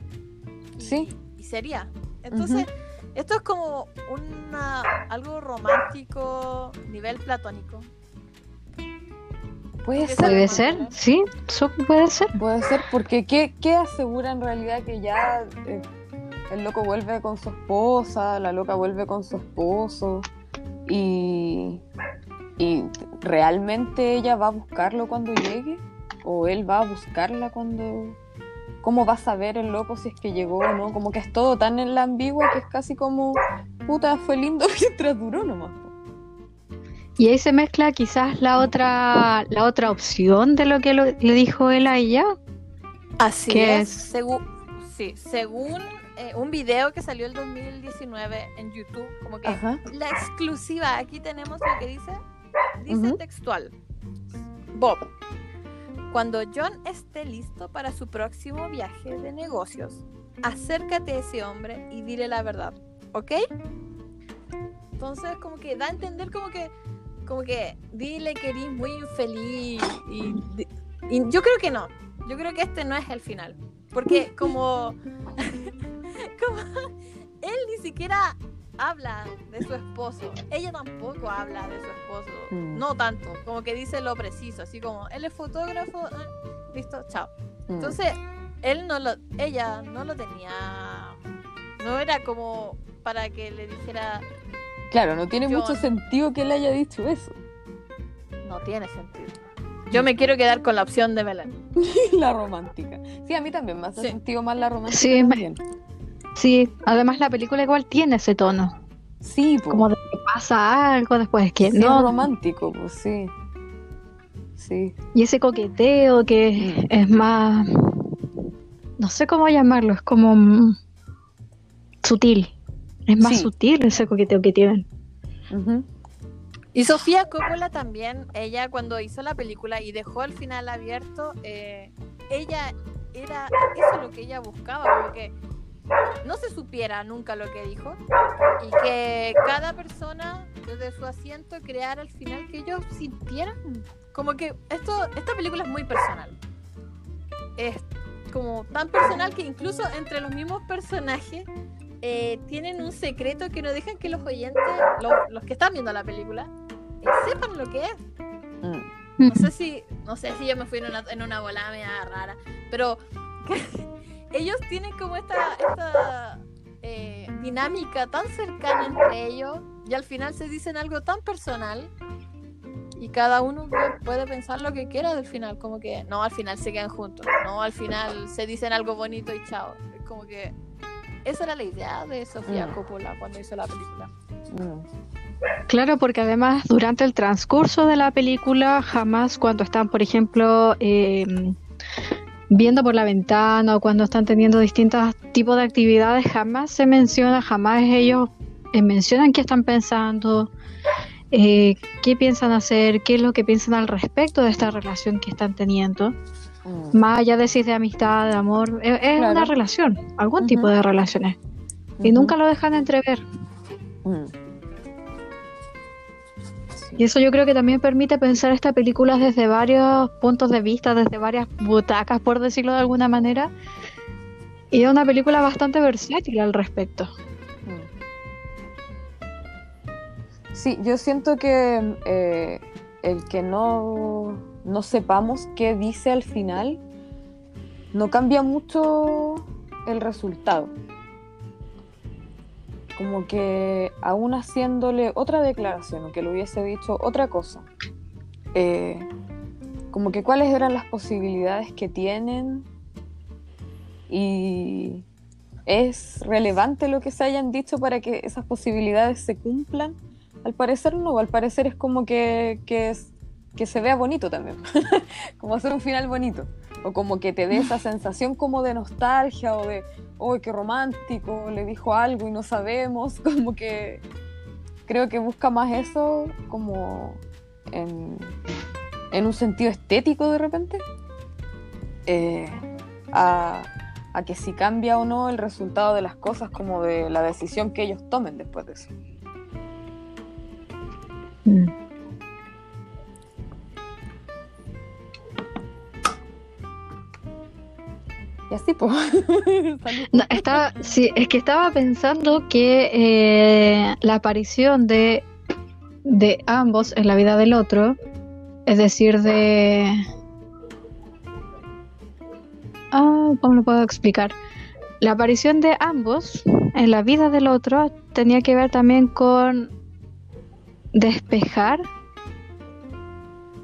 Y, Sí. Y sería. Entonces, esto es como una, algo romántico, nivel platónico. Puede ser. Puede ser, sí, eso puede ser. Puede ser, porque ¿qué, qué asegura en realidad que ya eh, el loco vuelve con su esposa, la loca vuelve con su esposo y, y realmente ella va a buscarlo cuando llegue? ¿O él va a buscarla cuando... ¿Cómo va a saber el loco si es que llegó o no? Como que es todo tan en la ambigua que es casi como, puta, fue lindo mientras duró nomás. Y ahí se mezcla quizás la otra, la otra opción de lo que lo- le dijo él a ella. Así ¿Qué es. es? Según, sí, según eh, un video que salió el 2019 en YouTube, como que Ajá. la exclusiva, aquí tenemos lo que dice, dice textual. Bob, cuando John esté listo para su próximo viaje de negocios, acércate a ese hombre y dile la verdad, ¿ok? Entonces como que da a entender como que, como que dile que eres muy infeliz y, yo creo que no, yo creo que este no es el final, porque como, como él ni siquiera habla de su esposo, ella tampoco habla de su esposo, Mm. no tanto, como que dice lo preciso, así como él es fotógrafo, ah, listo, chao. Mm. Entonces, él no lo, ella no lo tenía, no era como para que le dijera, Claro, no tiene mucho sentido que él haya dicho eso. no tiene sentido. Yo me quiero quedar con la opción de Belén. la romántica. Sí, a mí también me hace Sí. sentido más la romántica. Sí, también. Sí, además la película igual tiene ese tono. Sí, po. Como de que pasa algo después que Sí, no. romántico, pues sí. Sí. Y ese coqueteo que Mm. es más. No sé cómo llamarlo, es como. mm, sutil. Es más Sí. sutil ese coqueteo que tienen. Y Sofía Coppola también, ella cuando hizo la película y dejó el final abierto, eh, ella era eso lo que ella buscaba, como que no se supiera nunca lo que dijo y que cada persona desde su asiento creara el final que ellos sintieran. Como que esto, esta película es muy personal. Es como tan personal que incluso entre los mismos personajes eh, tienen un secreto que no dejan que los oyentes, los, los que están viendo la película, eh, sepan lo que es. Mm. No sé si, no sé si yo me fui en una, en una volada media rara, pero ellos tienen como esta, esta eh, dinámica tan cercana entre ellos y al final se dicen algo tan personal y cada uno puede- pensar lo que quiera del final, como que no, al final se quedan juntos, no, al final se dicen algo bonito y chao. Como que esa era la idea de Sofía Mm. Coppola cuando hizo la película. Mm. Claro, porque además durante el transcurso de la película, jamás cuando están, por ejemplo, eh, viendo por la ventana o cuando están teniendo distintos tipos de actividades, jamás se menciona, jamás ellos eh, mencionan qué están pensando, eh, qué piensan hacer, qué es lo que piensan al respecto de esta relación que están teniendo. Mm. Más allá de si es de amistad, de amor, es, es Claro. una relación, algún tipo de relaciones. Y nunca lo dejan entrever. Mm. Sí. Y eso yo creo que también permite pensar esta película desde varios puntos de vista, desde varias butacas, por decirlo de alguna manera. Y es una película bastante versátil al respecto. Mm. Sí, yo siento que eh, el que no, no sepamos qué dice al final no cambia mucho el resultado. Como que aún haciéndole otra declaración o que le hubiese dicho otra cosa, eh, como que cuáles eran las posibilidades que tienen y es relevante lo que se hayan dicho para que esas posibilidades se cumplan. Al parecer no, al parecer es como que, que, es- que se vea bonito también, como hacer un final bonito, o como que te dé esa sensación como de nostalgia o de, ¡oh, qué romántico! Le dijo algo y no sabemos, como que creo que busca más eso como en, en un sentido estético de repente, eh, a, a que si cambia o no el resultado de las cosas, como de la decisión que ellos tomen después de eso. Y así, pues. Estaba, sí, es que estaba pensando que eh, la aparición de, de ambos en la vida del otro, es decir, de... Ah, ¿Cómo lo puedo explicar? La aparición de ambos en la vida del otro tenía que ver también con despejar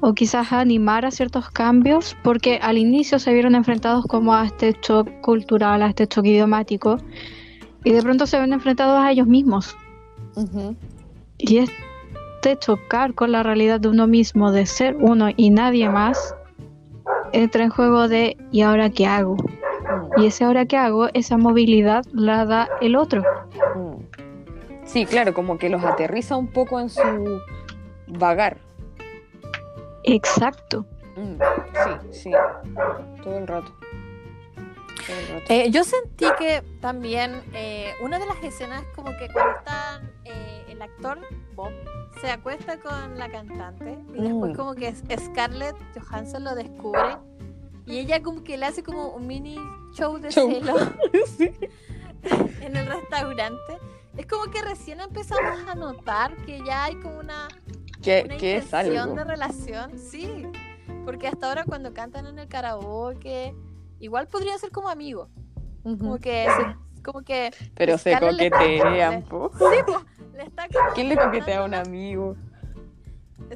o quizás animar a ciertos cambios, porque al inicio se vieron enfrentados como a este shock cultural, a este shock idiomático, y de pronto se ven enfrentados a ellos mismos. Y este chocar con la realidad de uno mismo, de ser uno y nadie más, entra en juego de ¿y ahora qué hago? Mm, Y ese ahora qué hago, esa movilidad la da el otro. mm. Sí, claro, como que los aterriza un poco en su vagar. Exacto. Mm, Sí, sí. Todo el rato. Todo el rato. Eh, yo sentí que también eh, una de las escenas como que cuando están eh, el actor Bob se acuesta con la cantante y después Mm. como que es- Scarlett Johansson lo descubre y ella como que le hace como un mini show de Show. celos Sí. en el restaurante. Es como que recién empezamos a notar que ya hay como una Que, una que es intención algo. de relación, sí. Porque hasta ahora cuando cantan en el karaoke, igual podría ser como amigos. Ujú. Como que se- como que Pero se Scarlett coquetean, po. sí, po, le está como ¿Quién le coquetea a un amigo?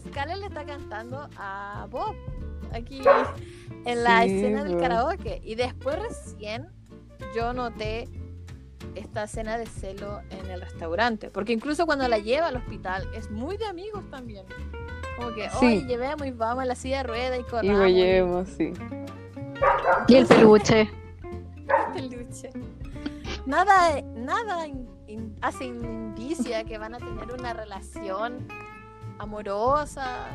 Scarlett le está cantando a Bob. aquí en la Sí, escena del karaoke. Y después recién yo noté esta escena de celo en el restaurante. Porque incluso cuando la lleva al hospital es muy de amigos también. Como que, Sí. oye, llevemos y vamos a la silla de rueda y Y corramos. lo llevemos, sí. Y el peluche. peluche. Nada, nada in- in- hace indicia que van a tener una relación amorosa.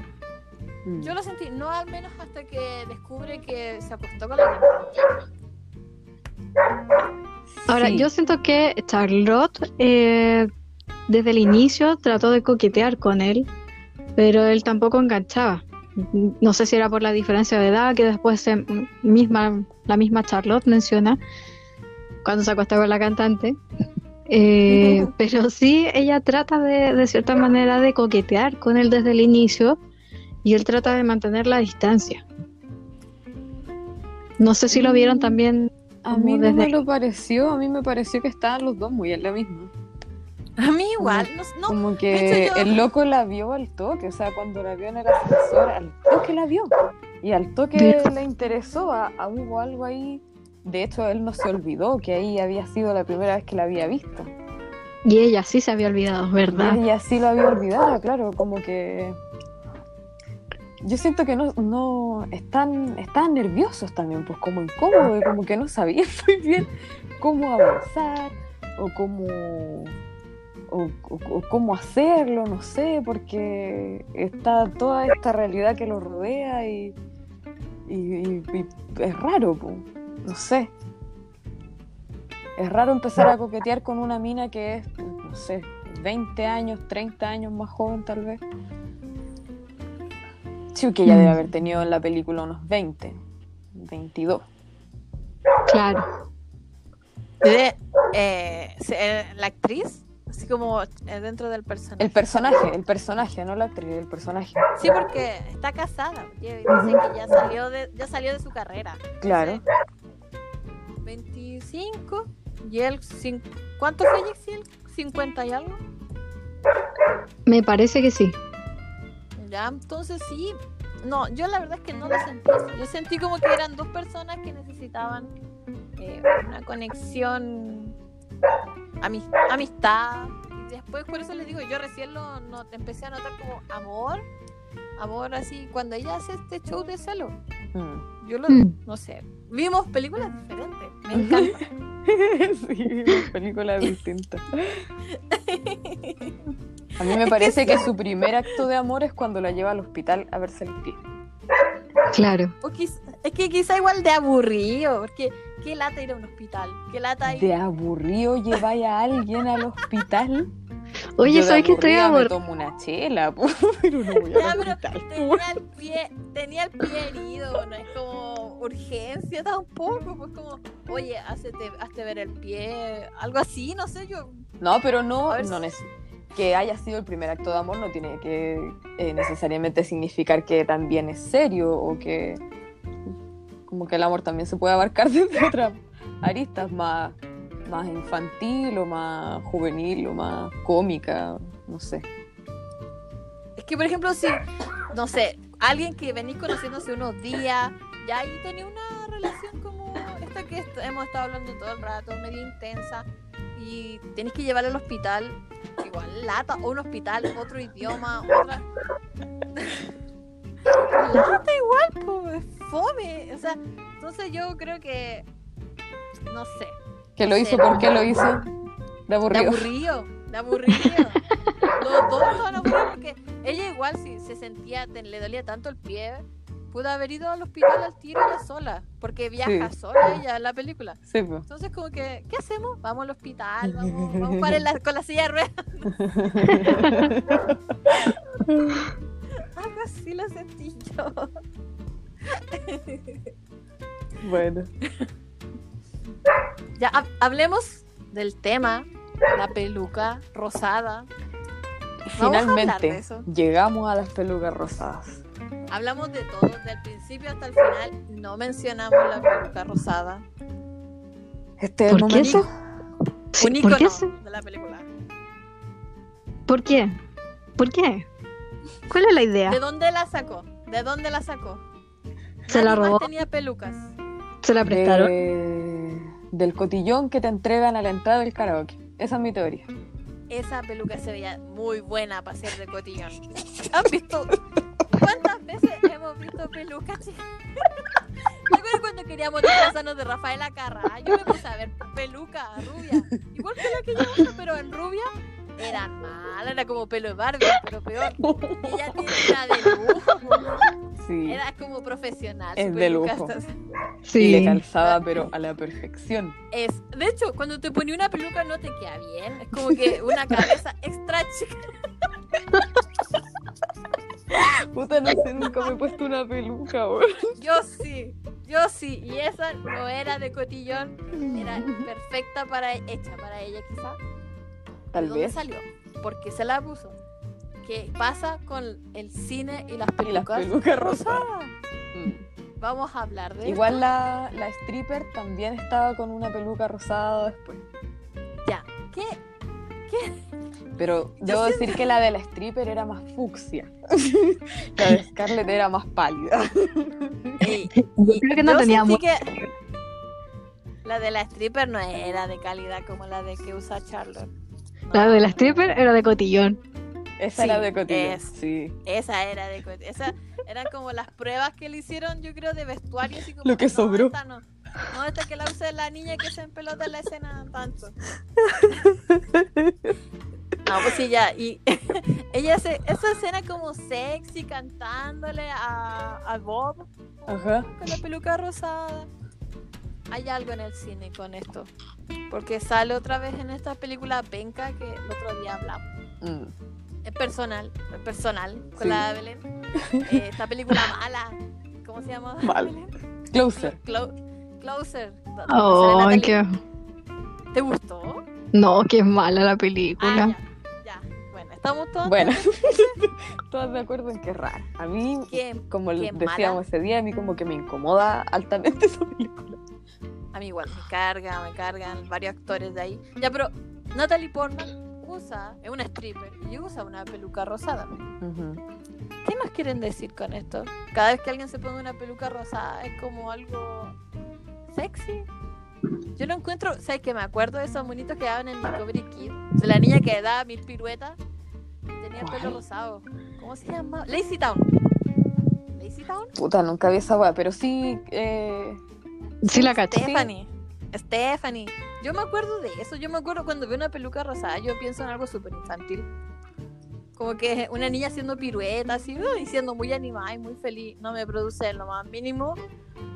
Mm. Yo lo sentí, no al menos hasta que descubre que se acostó con la cantante. Ahora, Sí. yo siento que Charlotte eh, desde el inicio trató de coquetear con él, pero él tampoco enganchaba. No sé si era por la diferencia de edad que después se- misma, la misma Charlotte menciona cuando se acostó con la cantante. Eh, pero sí, ella trata de, de cierta manera de coquetear con él desde el inicio y él trata de mantener la distancia. No sé si lo vieron también A mí no me lo pareció, a mí me pareció que estaban los dos muy en la misma. A mí igual, no, no, Como que yo- el loco la vio al toque, o sea, cuando la vio en el ascensor, al toque la vio. Y al toque le interesó, a, a- hubo algo ahí. De hecho, él no se olvidó que ahí había sido la primera vez que la había visto. Y ella sí se había olvidado, ¿verdad? Y ella sí lo había olvidado, claro, como que... Yo siento que no, no están, están nerviosos también, pues como incómodos, como que no sabían muy bien cómo avanzar o cómo, o, o- o cómo hacerlo, no sé, porque está toda esta realidad que lo rodea y, y- y- y es raro, pues, no sé. Es raro empezar a coquetear con una mina que es, no sé, 20 años, 30 años más joven tal vez. Sí, que ella debe haber tenido en la película unos 20, 22. Claro. de, eh, eh, la actriz, así como eh, dentro del personaje. El personaje, el personaje, no la actriz, el personaje. Sí, porque está casada. Dice que ya salió de, ya salió de su carrera. Claro. Sí. 25 y él, ¿cuánto fue Jexiel? ¿50 y algo? Me parece que sí. Ya, entonces sí. No, yo la verdad es que no lo sentí. así. Yo sentí como que eran dos personas que necesitaban eh, una conexión, amis- amistad. Y después, por eso les digo, yo recién lo no, empecé a notar como amor. Amor así, cuando ella hace este show de celo. Mm. Yo lo, Mm. no sé, vimos películas diferentes. Me encanta. sí, película distinta. A mí me parece que su primer acto de amor es cuando la lleva al hospital a verse el pie. Claro. O quiz- es que quizá igual de aburrido, porque qué lata ir a un hospital, qué lata ir De aburrido lleváis a alguien al hospital. Oye, ¿sabes que estoy aburrida? tomo una chela, po, pero no voy Ya, al pero hospital. tenía el pie, tenía el pie herido, no es como urgencia tampoco, pues como, oye, hazte, hazte ver el pie, algo así, no sé, yo, No, pero no, no si- neces- que haya sido el primer acto de amor no tiene que eh, necesariamente significar que también es serio o que como que el amor también se puede abarcar desde otras aristas más, más infantil o más juvenil o más cómica, no sé. es que por ejemplo si, no sé, alguien que venís conociéndose unos días, ya ahí tenía una relación como esta que hemos estado hablando todo el rato, medio intensa, y tenés que llevarlo al hospital, igual lata, o un hospital, otro idioma, otra... lata igual, pues, fome, o sea, entonces yo creo que, no sé, ¿Qué lo hizo? ¿Por qué lo hizo? De de aburrido. aburrido, de aburrido. Los dos estaban aburridos porque ella igual si se sentía, le dolía tanto el pie, pudo haber ido al hospital al tiro ella sola, porque viaja Sí. sola ella en la película. Sí, pues. Entonces como que, ¿qué hacemos? Vamos al hospital, vamos, vamos para la- con la silla de ruedas. Algo así lo sentí yo. bueno. Ya, hab- hablemos del tema, la peluca rosada. A de Finalmente eso. llegamos a las pelucas rosadas. Hablamos de todo, desde el principio hasta el final. No mencionamos la peluca rosada. Este ¿Por qué momento. eso? Sí, Un ¿Por icono qué? se- de la película. ¿Por qué? ¿Por qué? ¿Cuál es la idea? ¿De dónde la sacó? ¿De dónde la sacó? Se la más robó. tenía pelucas. Se la prestaron. De- del cotillón que te entregan a la entrada del karaoke. Esa es mi teoría. Esa peluca se veía muy buena para ser de cotillón. ¿Han visto? ¿Cuántas hemos visto pelucas? chicas? ¿Te acuerdas cuando queríamos disfrazarnos de Rafaela Carrá? Yo me puse a ver peluca rubia. Igual que la que yo uso, pero en rubia. Era mala, era como pelo de Barbie, pero peor. Ella tiene una de lujo. Sí. Era como profesional. Es de lujo. hasta- Y le Sí. calzaba, pero a la perfección. Es, de hecho, cuando te ponía una peluca no te queda bien. Es como que una cabeza extra chica. Puta, no sé, nunca me he puesto una peluca, weón. Yo sí, yo sí. Y esa no era de cotillón. Era perfecta para hecha para ella, quizá. ¿De Tal dónde vez. salió? Porque se la puso. ¿Qué pasa con el cine y las Y las pelucas? pelucas rosadas. Mm. Vamos a hablar de Igual la, la stripper también estaba con una peluca rosada después. Ya. ¿Qué? Pero Yo debo siento- decir que la de la stripper era más fucsia. la de Scarlett era más pálida. Y- Yo y creo que no teníamos. que La de la stripper no era de calidad como la de que usa Charlotte. No. La de la stripper era de cotillón. Esa Sí, era de cotillón. es. Sí. Esa era de co- esa eran como las pruebas que le hicieron, yo creo, de vestuario así como Lo que no, sobró. esta no. No, esta que la use la niña que se empelota en la escena tanto. No, pues sí, ya. Y ella hace esa escena como sexy cantándole a, a Bob Ajá. con la peluca rosada. Hay algo en el cine con esto. Porque sale otra vez en esta película Penca que el otro día hablamos. Mm. Es personal, es personal, con Sí. la de Belén. Eh, esta película mala. ¿Cómo se llama? Mal. Closer. Clo- Closer. Oh, qué... ¿Te gustó? No, qué mala la Ah, película. ya, ya. Bueno, estamos todos. Bueno, todas de acuerdo en que es rara. A mí, ¿Qué? como qué decíamos mala. ese día, a mí como que me incomoda altamente esa película. A mí igual, me carga, me cargan varios actores de ahí. Ya, pero Natalie Portman usa, es una stripper, y usa una peluca rosada. ¿Qué más quieren decir con esto? Cada vez que alguien se pone una peluca rosada es como algo sexy. Yo lo encuentro, ¿sabes que Me acuerdo de esos monitos que daban en Discovery Kid. De la niña que daba mil piruetas y tenía el pelo rosado. ¿Cómo se llama? Lazy Town. Lazy Town. Puta, nunca vi esa weá, pero sí. Eh... Sí la caché. Stephanie. Stephanie. Yo me acuerdo de eso. Yo me acuerdo cuando veo una peluca rosada, yo pienso en algo súper infantil. Como que una niña haciendo piruetas y, y siendo muy animada y muy feliz. No me produce en lo más mínimo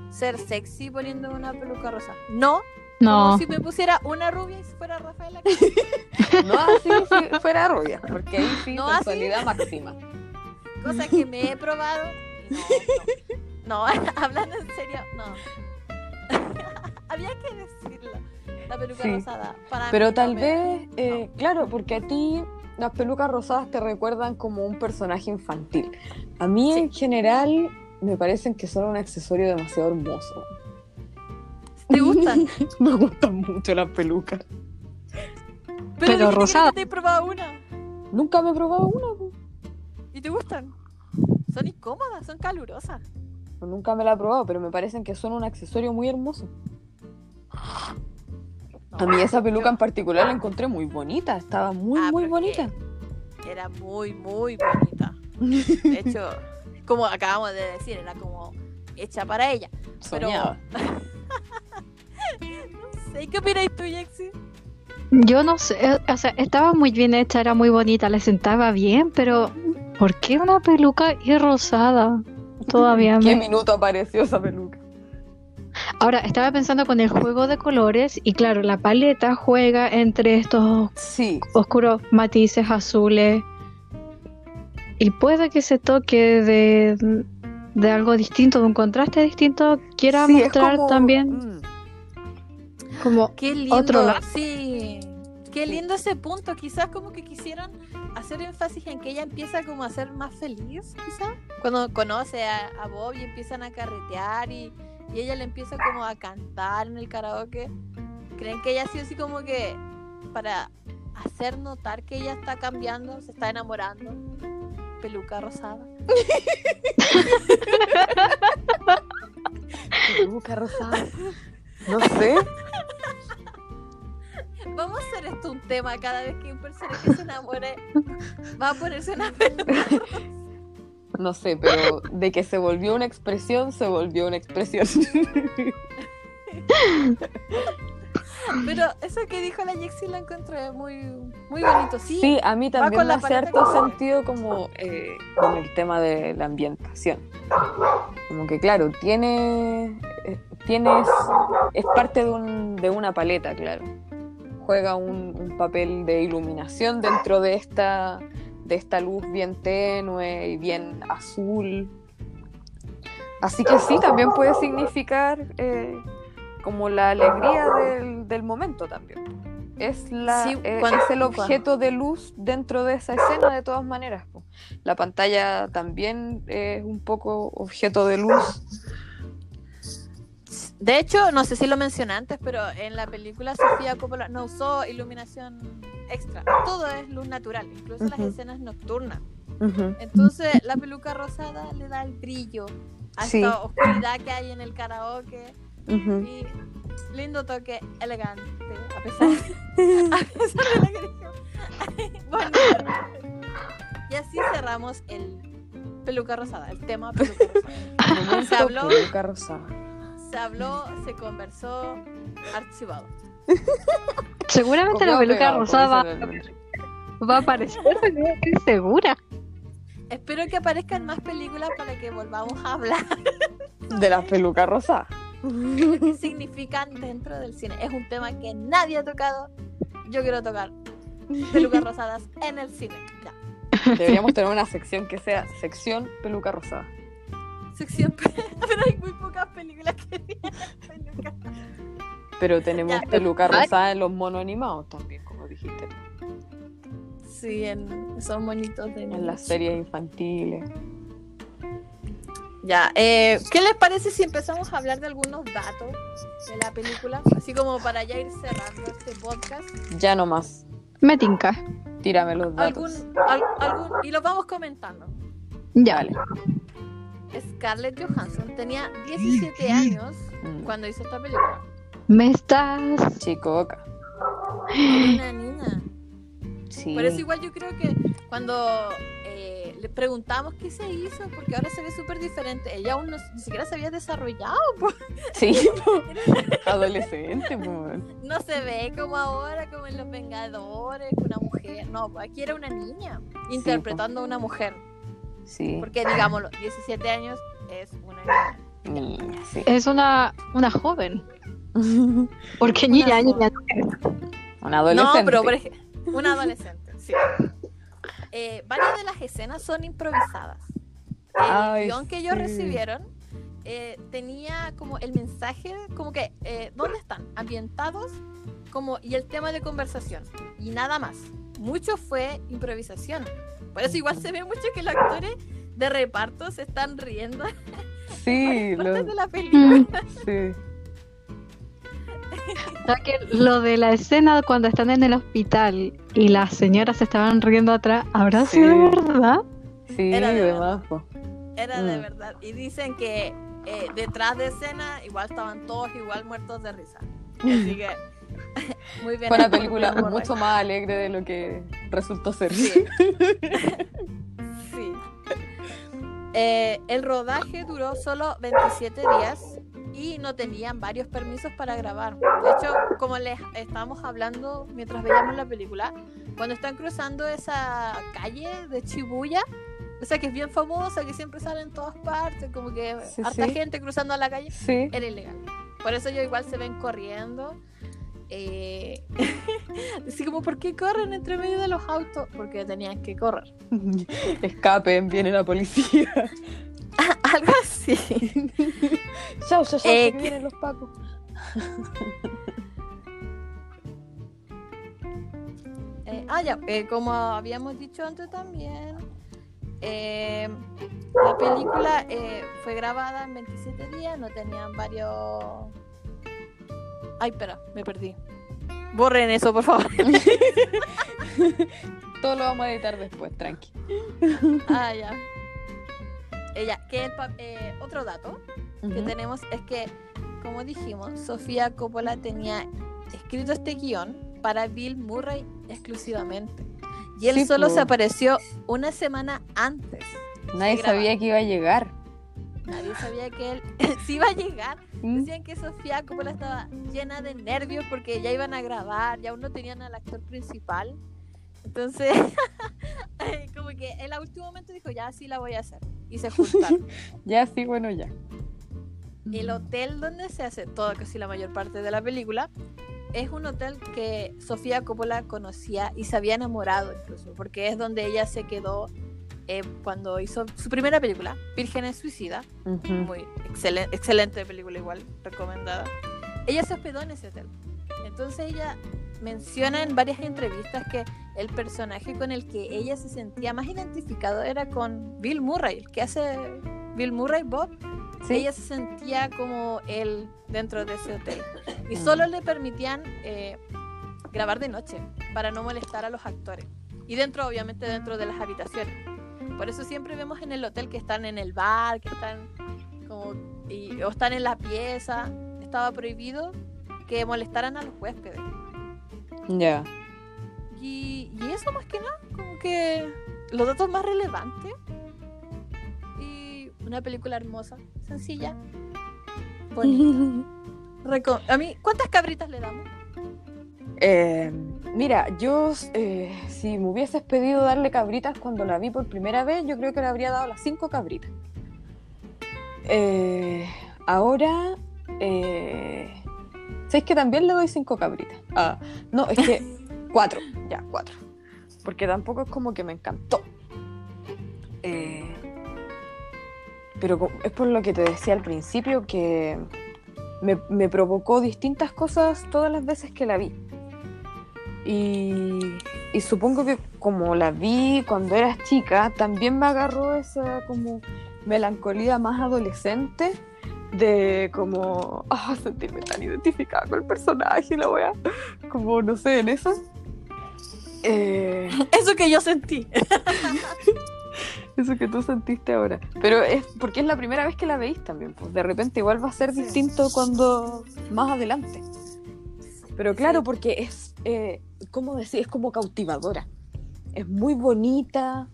ser sexy poniendo una peluca rosa. No, No, como si me pusiera una rubia y fuera Rafaela. No así si fuera rubia, porque ahí sí, No así. sensualidad máxima. Cosa que me he probado. No, no. No, hablando en serio, no. Había que decirlo. La peluca Sí. rosada. Para mí Pero no tal me- vez, eh, claro, porque a ti las pelucas rosadas te recuerdan como un personaje infantil. A mí en general me parecen que son un accesorio demasiado hermoso. ¿Te gustan? Me gustan mucho las pelucas. Pero, dijiste que rosada. no te he probado una. Nunca me he probado una. ¿Y te gustan? Son incómodas, son calurosas. Nunca me la he probado, pero me parecen que son un accesorio muy hermoso. A mí esa peluca en particular la encontré muy bonita, estaba muy, Ah, muy pero bonita. Era muy, muy bonita. De hecho, como acabamos de decir, era como hecha para ella. Pero- Soñaba. No sé, ¿qué opináis tú, Jexi? yo no sé. eh, O sea, estaba muy bien hecha, era muy bonita, le sentaba bien, pero ¿por qué una peluca y rosada? Todavía ¿Qué me... minuto apareció esa peluca? Ahora, estaba pensando con el juego de colores y claro, la paleta juega entre estos Sí, oscuros matices azules y puede que se toque de, de algo distinto, de un contraste distinto, quiera sí, mostrar como- también mm, como Qué lindo. Otro lado. Sí. Qué lindo ese punto. Quizás como que quisieron hacer énfasis en que ella empieza como a ser más feliz, quizás. Cuando conoce a, a Bob y empiezan a carretear y, y ella le empieza como a cantar en el karaoke. ¿Creen que ella ha sido así como que para hacer notar que ella está cambiando, se está enamorando? Peluca rosada. peluca rosada. No sé. Vamos a hacer esto un tema cada vez que un personaje se enamore. Va a ponerse una peluca. No sé, pero de que se volvió una expresión, se volvió una expresión. Pero eso que dijo la Jexi lo encontré muy, muy bonito. Sí, Sí, a mí también me hace harto que- sentido como eh, con el tema de la ambientación. Como que claro, tiene, eh, tienes, es parte de, un- de una paleta, claro. Juega un, un papel de iluminación dentro de esta, de esta luz bien tenue y bien azul. Así que sí, también puede significar eh, como la alegría del, del momento también. Es, la, Sí, eh, cuando- es el objeto de luz dentro de esa escena de todas maneras. po. La pantalla también es un poco objeto de luz. De hecho, no sé si lo mencioné antes, pero en la película Sofía Coppola no usó iluminación extra. Todo es luz natural, incluso las Ujú. escenas nocturnas. Entonces, la peluca rosada le da el brillo a Sí. esta oscuridad que hay en el karaoke. Ujú. Y lindo toque, elegante, a pesar, a pesar de la que dijo. Bonito. Y así cerramos el peluca rosada, el tema peluca rosada. Se habló- peluca rosada. Se habló, se conversó, archivado. Seguramente la peluca rosada va, a aparecer, estoy segura. Espero que aparezcan más películas para que volvamos a hablar De la peluca rosada. de lo que significan dentro del cine. Es un tema que nadie ha tocado. Yo quiero tocar pelucas rosadas en el cine. Ya. Deberíamos tener una sección que sea sección peluca rosada. Sección, pero hay muy pocas películas que tienen pelucas. Pero tenemos Ya. peluca Ay. rosada en los monos animados también, como dijiste. Sí, en, son bonitos de En las series infantiles. Ya, eh, ¿qué les parece si empezamos a hablar de algunos datos de la película? Así como para ya ir cerrando este podcast. Ya no más. Me tinca. Tírame los Algún, datos. al- algún, y los vamos comentando. Ya. Dale. Scarlett Johansson tenía 17 años Mm. cuando hizo esta película. Me estás. Chicoca. Era una niña. Sí. Por eso igual yo creo que cuando eh, le preguntamos qué se hizo, porque ahora se ve súper diferente, ella aún no- ni siquiera se había desarrollado, pues. Sí, po. adolescente, po. no se ve como ahora, como en Los Vengadores, una mujer, no, aquí era una niña interpretando a una mujer, Sí, porque digámoslo, 17 años es una niña. niña, sí. Es una, una joven. Porque niña, niña. Un adolescente. No, pero por ej- una adolescente, sí. Eh, varias de las escenas son improvisadas. El Ay, guion que ellos sí. recibieron eh, tenía como el mensaje, como que, eh, ¿dónde están? Ambientados como, y el tema de conversación. Y nada más. Mucho fue improvisación. Por eso igual se ve mucho que los actores de reparto se están riendo en Sí, lo- de la película. Sí. Que lo de la escena cuando están en el hospital y las señoras se estaban riendo atrás, ¿habrá Sí. sido verdad? Sí, Era de de verdad. Era de Mm. verdad. Y dicen que eh, detrás de escena igual estaban todos igual muertos de risa. Así que muy bien. Fue una película mucho más alegre de lo que resultó ser. Sí. Sí. Eh, el rodaje duró solo 27 días y no tenían varios permisos para grabar. De hecho, como les estábamos hablando mientras veíamos la película, cuando están cruzando esa calle de Shibuya, o sea que es bien famosa, que siempre sale en todas partes, como que Sí, harta sí. gente cruzando a la calle, Sí. era ilegal. Por eso ellos igual se ven corriendo. Eh... Así como, ¿por qué corren entre medio de los autos? Porque tenían que correr. Escapen, viene la policía. Algo así. Chau, chau, chau, Eh, que vienen los pacos. Eh, ah, ya, eh, como habíamos dicho antes también, eh, la película fue grabada en 27 días, no tenían varios... Ay, espera, me perdí. Borren eso, por favor. Todo lo vamos a editar después, tranqui. ah, ya. Ya, que el eh, otro dato que tenemos es que como dijimos, Sofía Coppola tenía escrito este guion para Bill Murray exclusivamente. Y él Sí, solo se apareció una semana antes. Nadie sabía que iba a llegar. Nadie sabía que él sí iba a llegar. Mm. Decían que Sofía Coppola estaba llena de nervios porque ya iban a grabar, ya aún no tenían al actor principal. Entonces, como que él a último momento dijo, ya sí la voy a hacer. Y se juntaron. Ya sí, bueno, ya. El hotel donde se hace todo, casi la mayor parte de la película, es un hotel que Sofía Coppola conocía y se había enamorado incluso, porque es donde ella se quedó eh, cuando hizo su primera película, Vírgenes Suicida, Ujú. muy excelen- excelente película igual, recomendada. Ella se hospedó en ese hotel. Entonces ella menciona en varias entrevistas que el personaje con el que ella se sentía más identificado era con Bill Murray, el que hace Bill Murray Bob. Sí. Ella se sentía como él dentro de ese hotel. Y solo le permitían eh, grabar de noche para no molestar a los actores. Y dentro, obviamente, dentro de las habitaciones. Por eso siempre vemos en el hotel que están en el bar, que están como y- o están en la pieza. Estaba prohibido que molestaran a los huéspedes. Ya. Y, y eso más que nada, como que los datos más relevantes. Y una película hermosa, sencilla, bonita. A mí, ¿cuántas cabritas le damos? Eh, mira, yo eh, si me hubieses pedido darle cabritas cuando la vi por primera vez, yo creo que le habría dado las cinco cabritas. Eh, ahora, eh, ¿sabes que también le doy cinco cabritas? Ah, no, es que cuatro, ya, cuatro. Porque tampoco es como que me encantó. Eh, pero es por lo que te decía al principio que me, me provocó distintas cosas todas las veces que la vi. Y, y supongo que como la vi cuando era chica, también me agarró esa como melancolía más adolescente de como ah, sentirme tan identificada con el personaje, la wea. Como no sé, en eso. Eh, Eso que yo sentí. eso que tú sentiste ahora. Pero es porque es la primera vez que la veis también, pues de repente igual va a ser Sí. distinto cuando más adelante. Pero claro, porque es, eh, ¿cómo decir? Es como cautivadora. Es muy bonita.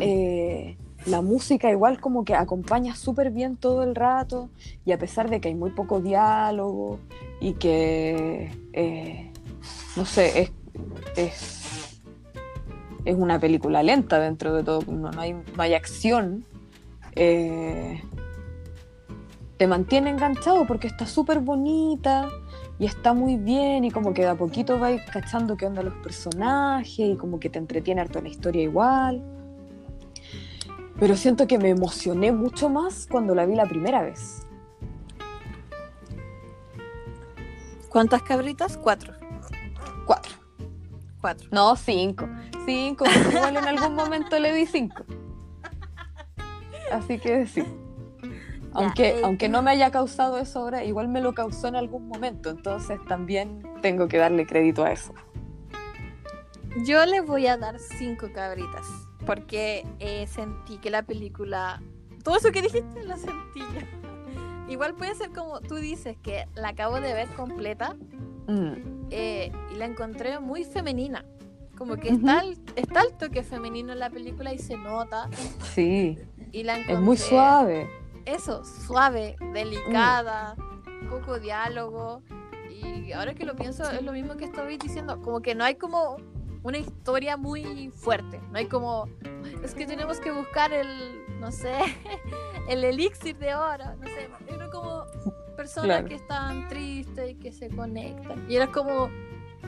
eh, la música igual como que acompaña súper bien todo el rato. Y a pesar de que hay muy poco diálogo y que, eh, no sé, es, es, es una película lenta dentro de todo. No, no hay, no hay acción. eh, te mantiene enganchado porque está súper bonita y está muy bien y como que de a poquito vais cachando qué onda los personajes y como que te entretiene harto la historia igual. Pero siento que me emocioné mucho más cuando la vi la primera vez. ¿Cuántas cabritas? Cuatro. Cuatro. Cuatro. No, cinco. Cinco, porque igual en algún momento le di cinco. Así que sí. Aunque, eh, aunque no me haya causado eso ahora, igual me lo causó en algún momento. Entonces también tengo que darle crédito a eso. Yo le voy a dar cinco cabritas. Porque eh, sentí que la película. Todo eso que dijiste lo sentí yo. Igual puede ser como tú dices, que la acabo de ver completa Mm, eh, y la encontré muy femenina. Como que está, el, está el toque femenino en la película y se nota. sí, Y la encontré, es muy suave. Eso, suave, delicada, poco diálogo. Y ahora que lo pienso, es lo mismo que estabais diciendo. Como que no hay como una historia muy fuerte. No hay como. Es que tenemos que buscar el. No sé. El elixir de oro. No sé. Era como personas Claro. que están tristes y que se conectan. Y era como.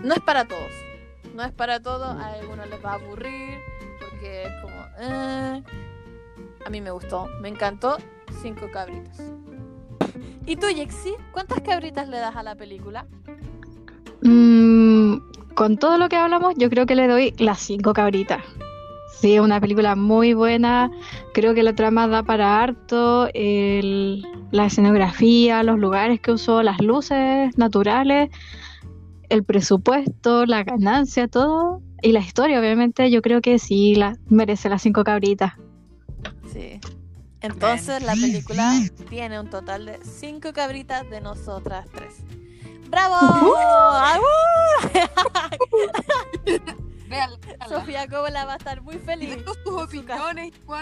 No es para todos. No es para todos. A algunos les va a aburrir. Porque es como. eh. A mí me gustó. Me encantó. Cinco cabritas. ¿Y tú, Jexi? ¿Cuántas cabritas le das a la película? Mm, con todo lo que hablamos, yo creo que le doy las cinco cabritas. Sí, es una película muy buena. Creo que la trama da para harto. el- la escenografía, los lugares que usó, las luces naturales, el presupuesto, la ganancia, todo. Y la historia, obviamente, yo creo que sí la, merece las cinco cabritas. Sí. Entonces la película tiene un total de cinco cabritas de nosotras tres. ¡Bravo! Véanla. Sofía Coppola va a estar muy feliz. Denos sus opiniones po.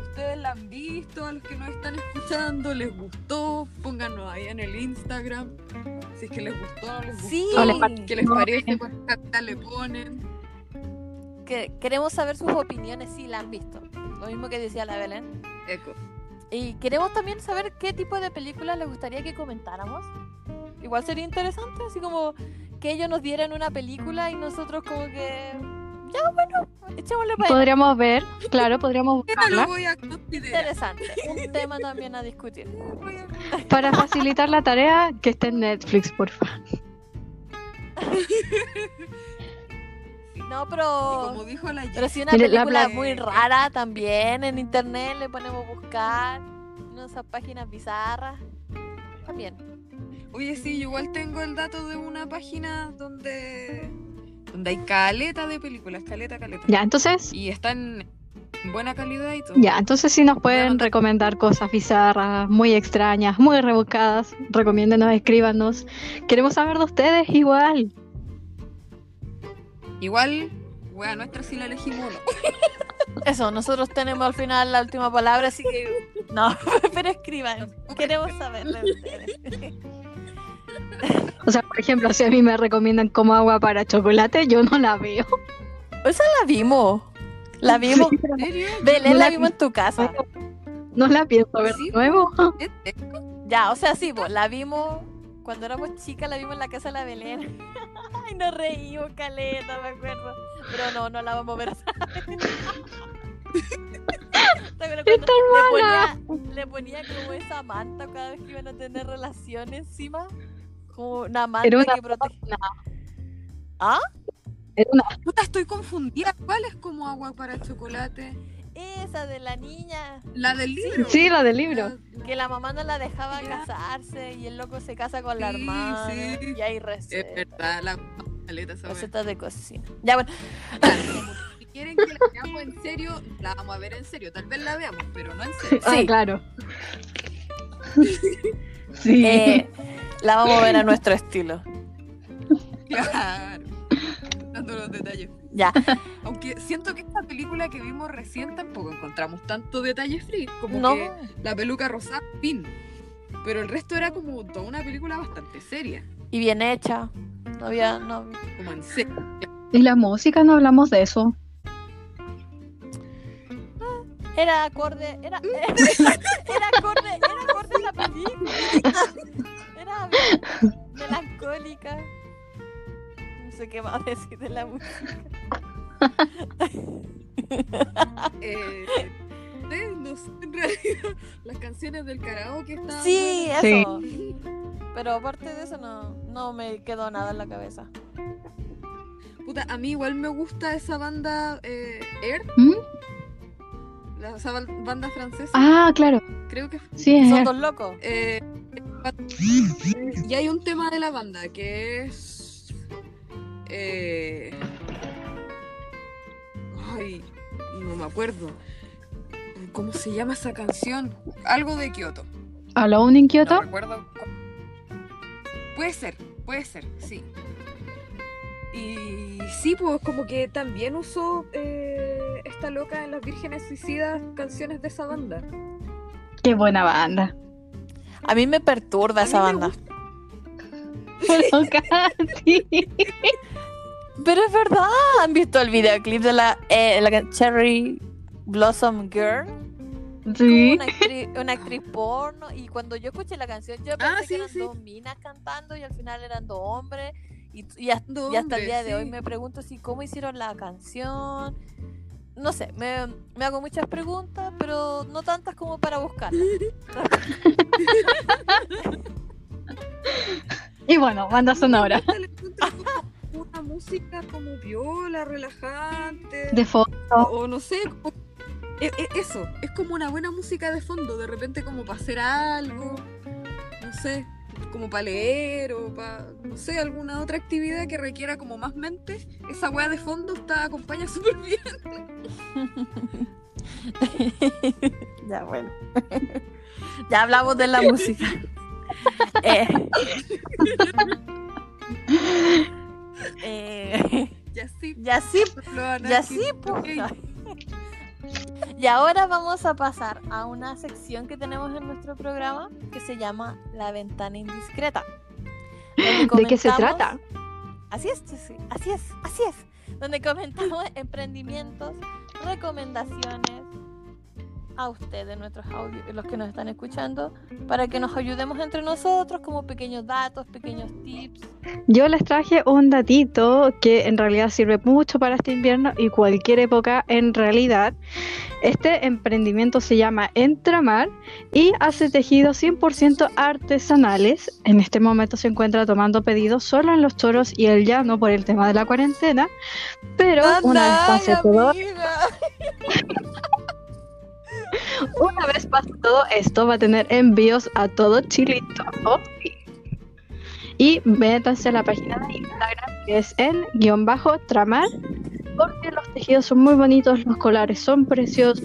Ustedes la han visto, a los que nos están escuchando, les gustó, pónganos ahí en el Instagram. Si es que les gustó, no les gustó. Sí, O les parece- ¿Qué les parece? ¿Cuántas cartas le ponen? que queremos saber sus opiniones si la han visto. Lo mismo que decía la Belén. Eco. Y queremos también saber qué tipo de películas les gustaría que comentáramos. Igual sería interesante, así como que ellos nos dieran una película y nosotros como que... Ya, bueno, echémosle para allá. Podríamos ver, claro, podríamos ¿Qué no buscarla voy a considerar? Interesante. Un tema también a discutir. A- para facilitar la tarea que esté en Netflix, porfa. No, Y pero... como dijo la Pero si una la película muy rara también en internet le ponemos buscar en esas páginas bizarras. También. Oye, sí, yo igual tengo el dato de una página donde donde hay caleta de películas, caleta, caleta. Ya, entonces, Y están en buena calidad y todo. ya, entonces si nos pueden recomendar cosas bizarras, muy extrañas, muy rebuscadas, recomiéndenos, escríbanos. Queremos saber de ustedes igual. Igual, wea, nuestra sí la elegimos uno. Eso, nosotros tenemos al final la última palabra, así que... No, pero escriban. Queremos saber de ustedes. O sea, por ejemplo, si a mí me recomiendan como agua para chocolate, yo no la veo. Esa la vimos. La vimos. Sí, pero ¿En serio? Belén No la la vimos en tu casa. no la pienso ver Sí. de nuevo. ¿Es- es- Ya, o sea, sí, pues, la vimos cuando éramos chicas, la vimos en la casa de la Belén. Ay, nos reímos, caleta, me acuerdo. Pero no, no la vamos a ver otra vez. ¿Te acuerdas Es cuando tan le ponía, le ponía como esa manta cada vez que iban a tener relación encima? Como una manta Era una que protege. ¿Ah? Era una Puta, estoy confundida. ¿Cuál es como agua para chocolate? Esa de la niña. La del libro. Sí, la del libro. La- Que la mamá no la dejaba Ya. casarse y el loco se casa con la hermana. sí. Y hay Es recetas. verdad, la wea. Recetas de cocina. Ya, bueno. Si quieren que la veamos en serio, la vamos a ver en serio. Tal vez la veamos, pero no en serio. Ah, Sí. claro. sí. Eh, la vamos a ver a nuestro estilo. Claro. Dando los detalles. Ya. Aunque siento que esta película que vimos recién tampoco encontramos tanto detalle free. Como No. que la peluca rosada, fin. Pero el resto era como toda una película bastante seria. Y bien hecha. No había. No... Como en serio. ¿Y la música? No hablamos de eso. Era acorde. Era, era acorde. Era acorde a la película. Melancólica. No sé qué más decir de la música. Eh, eh, no sé, en realidad, las canciones del karaoke estaban Sí, buenas. eso. Pero aparte de eso, no, no me quedó nada en la cabeza. Puta, a mí igual me gusta esa banda eh, Air, ¿Mm? la, esa banda francesa. Ah, claro. Creo que Sí, Son dos locos. Eh, y hay un tema de la banda que es. eh, ay, no me acuerdo. ¿Cómo se llama esa canción? Algo de Kioto. Alone in No Kyoto. recuerdo. cu- Puede ser, puede ser, sí. Y sí, pues como que también usó eh, esta loca en Las Vírgenes Suicidas canciones de esa banda. Qué buena banda. A mí me perturba A esa me banda. Pero casi. Pero es verdad. ¿Han visto el videoclip de la, eh, la Cherry Blossom Girl? Sí. Una actriz, una actriz porno. Y cuando yo escuché la canción, yo pensé Ah, que eran sí. dos minas cantando y al final eran dos hombres. Y, y hasta, y hasta el día de hoy me pregunto si cómo hicieron la canción. No sé, me, me hago muchas preguntas, pero no tantas como para buscarlas. Y bueno, banda sonora. Una música como viola, relajante. De fondo. o, o no sé, como- e- e- eso, es como una buena música de fondo, de repente como para hacer algo, no sé, como para leer o para, no sé, alguna otra actividad que requiera como más mente, esa weá de fondo está acompaña súper bien. ya, bueno. ya hablamos de la música. Eh, eh, Ya sí, ya sí, ya sí, po. Y ahora vamos a pasar a una sección que tenemos en nuestro programa que se llama La Ventana Indiscreta. ¿De qué se trata? Así es, sí, así es, así es. Donde comentamos emprendimientos, recomendaciones a ustedes, nuestros audios, los que nos están escuchando, para que nos ayudemos entre nosotros como pequeños datos, pequeños tips. Yo les traje un datito que en realidad sirve mucho para este invierno y cualquier época en realidad. Este emprendimiento se llama Entramar y hace tejidos 100% artesanales. En este momento se encuentra tomando pedidos solo en los toros y el llano por el tema de la cuarentena, pero una vez pase todo, una vez pase todo esto va a tener envíos a todo Chile. todo. Y métanse a la página de Instagram que es en guion bajo tramar porque los tejidos son muy bonitos, los colares son preciosos,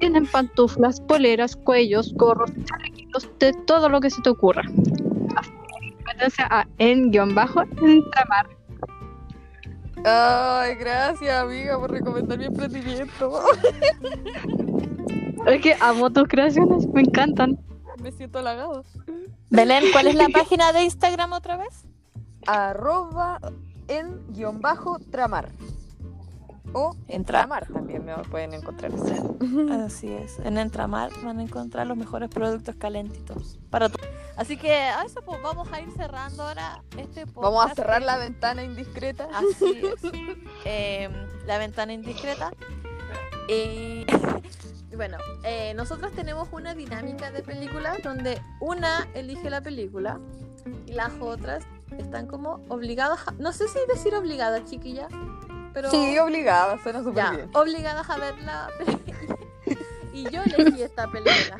tienen pantuflas, poleras, cuellos, gorros, chalequitos, de todo lo que se te ocurra. Métanse a en guion bajo tramar. Ay, gracias, amiga, por recomendar mi emprendimiento. Es que amo tus creaciones, me encantan. Me siento halagado. Belén, ¿cuál es la página de Instagram otra vez? Arroba en guion bajo tramar. O en Entra. tramar también me pueden encontrar. así. Es, en Entramar van a encontrar los mejores productos calentitos para tu- Así que a eso pues vamos a ir cerrando ahora este podcast. Vamos a cerrar la ventana indiscreta. Así es. Eh, la ventana indiscreta. Y y bueno, eh, nosotros tenemos una dinámica de películas donde una elige la película y las otras están como obligadas, a- no sé si decir obligadas, chiquilla, pero Sí, obligada, suena súper bien. obligadas a ver la película. y yo elegí esta película.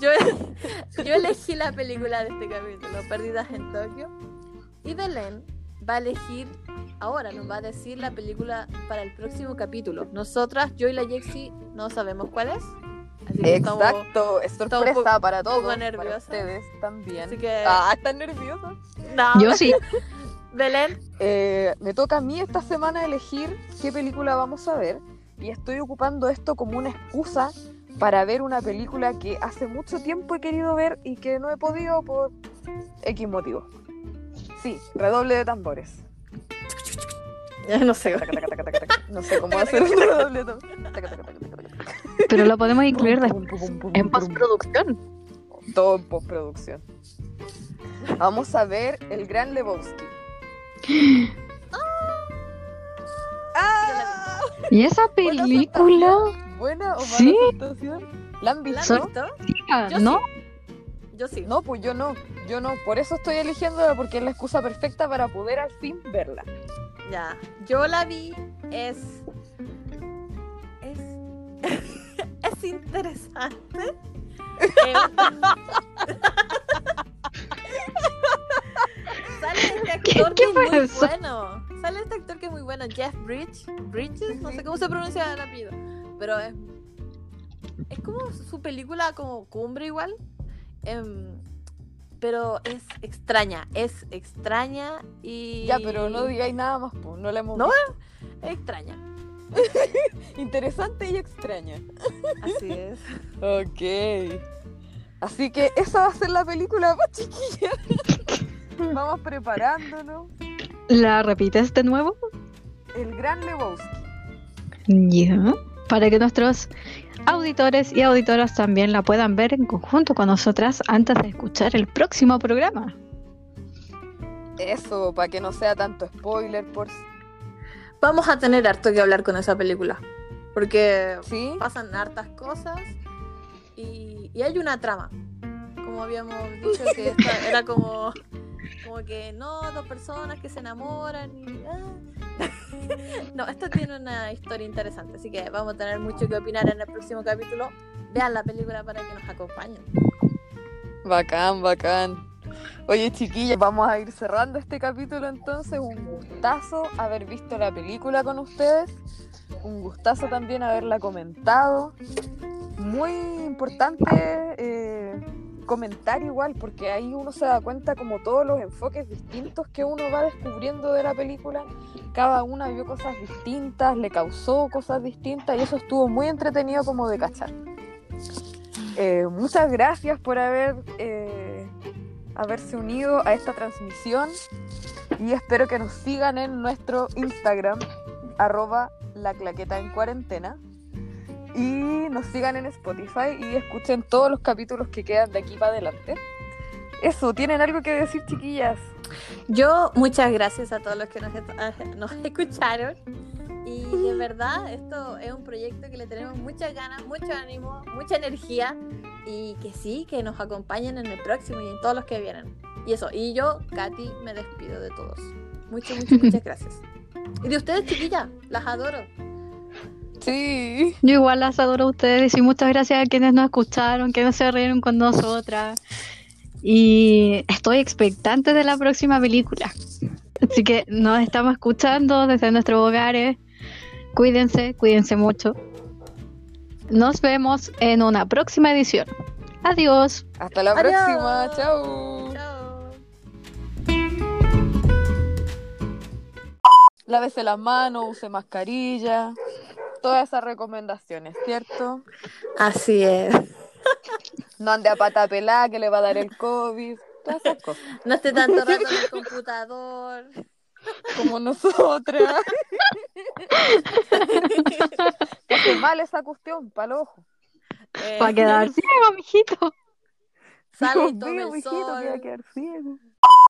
Yo, yo elegí la película de este capítulo, Perdidas en Tokio. Y Belén va a elegir, ahora nos va a decir la película para el próximo capítulo. Nosotras, yo y la Jexi, no sabemos cuál es. Estamos- Exacto, es sorpresa para todos, para nerviosa. ustedes también. Así que, Ah, ¿están nerviosos? no. Yo sí. Belén, Eh, me toca a mí esta semana elegir qué película vamos a ver y estoy ocupando esto como una excusa para ver una película que hace mucho tiempo he querido ver y que no he podido por X motivo. Sí, redoble de tambores. no sé. No sé cómo hacer un redoble de tambores. Pero lo podemos incluir en postproducción. Todo en postproducción. Vamos a ver El Gran Lebowski. ¡Ah! ¿Y esa película? ¿Buena o mala Sí. ¿La han ¿La visto? ¿No? Yo sí. No, pues yo no, yo no. Por eso estoy eligiéndola porque es la excusa perfecta para poder al fin verla. Ya, yo la vi, es. Es. es interesante. Eh, Sale este actor qué que es muy bueno. Sale este actor que es muy bueno, Jeff Bridge. Bridges, no sé cómo se pronuncia el apellido. Pero es. Es como su película como cumbre igual. Em, pero es extraña, es extraña y. Ya, pero no digáis nada más, pues, no la hemos No, visto. Es extraña. Interesante y extraña. Así es. Ok. Así que esa va a ser la película, pues, chiquilla. Vamos preparándonos. ¿La repites de nuevo? El Gran Lebowski. Ya. Para que nuestros auditores y auditoras también la puedan ver en conjunto con nosotras antes de escuchar el próximo programa. Eso, para que no sea tanto spoiler, por Vamos a tener harto que hablar con esa película. Porque sí. pasan hartas cosas y, y hay una trama. Como habíamos dicho, que esta era como, como que no, dos personas que se enamoran y. ah. No, esto tiene una historia interesante, así que vamos a tener mucho que opinar en el próximo capítulo. Vean la película para que nos acompañen. Bacán, bacán. Oye, chiquillas, vamos a ir cerrando este capítulo entonces. Un gustazo haber visto la película con ustedes. Un gustazo también haberla comentado. Muy importante eh, comentar igual, porque ahí uno se da cuenta como todos los enfoques distintos que uno va descubriendo de la película. Cada una vio cosas distintas, le causó cosas distintas y eso estuvo muy entretenido como de cachar. Eh, muchas gracias por haber eh, haberse unido a esta transmisión y espero que nos sigan en nuestro Instagram arroba la claqueta en cuarentena y nos sigan en Spotify y escuchen todos los capítulos que quedan de aquí para adelante. Eso, ¿tienen algo que decir chiquillas? Yo, muchas gracias a todos los que nos, nos escucharon. Y de verdad, esto es un proyecto que le tenemos muchas ganas, mucho ánimo, mucha energía. Y que sí, que nos acompañen en el próximo y en todos los que vienen. Y eso, y yo, Katy, me despido de todos. Muchas, muchas, muchas gracias. Y de ustedes, chiquillas, las adoro. Sí. Yo igual las adoro a ustedes y muchas gracias a quienes nos escucharon, que no se rieron con nosotras. Y estoy expectante de la próxima película. Así que nos estamos escuchando desde nuestros hogares. Cuídense, cuídense mucho. Nos vemos en una próxima edición. Adiós. Hasta la Adiós. próxima. Chao. Chao. Lávese las manos, use mascarilla. Todas esas recomendaciones, ¿cierto? Así es. No ande a pata pelada que le va a dar el COVID. Todas esas cosas. No esté tanto rato en el computador. Como nosotras. Te hace mal esa cuestión, para el ojo. Eh, Va a quedar ciego, mijito. Sale y mío, el mijito, que va a sol. quedar ciego.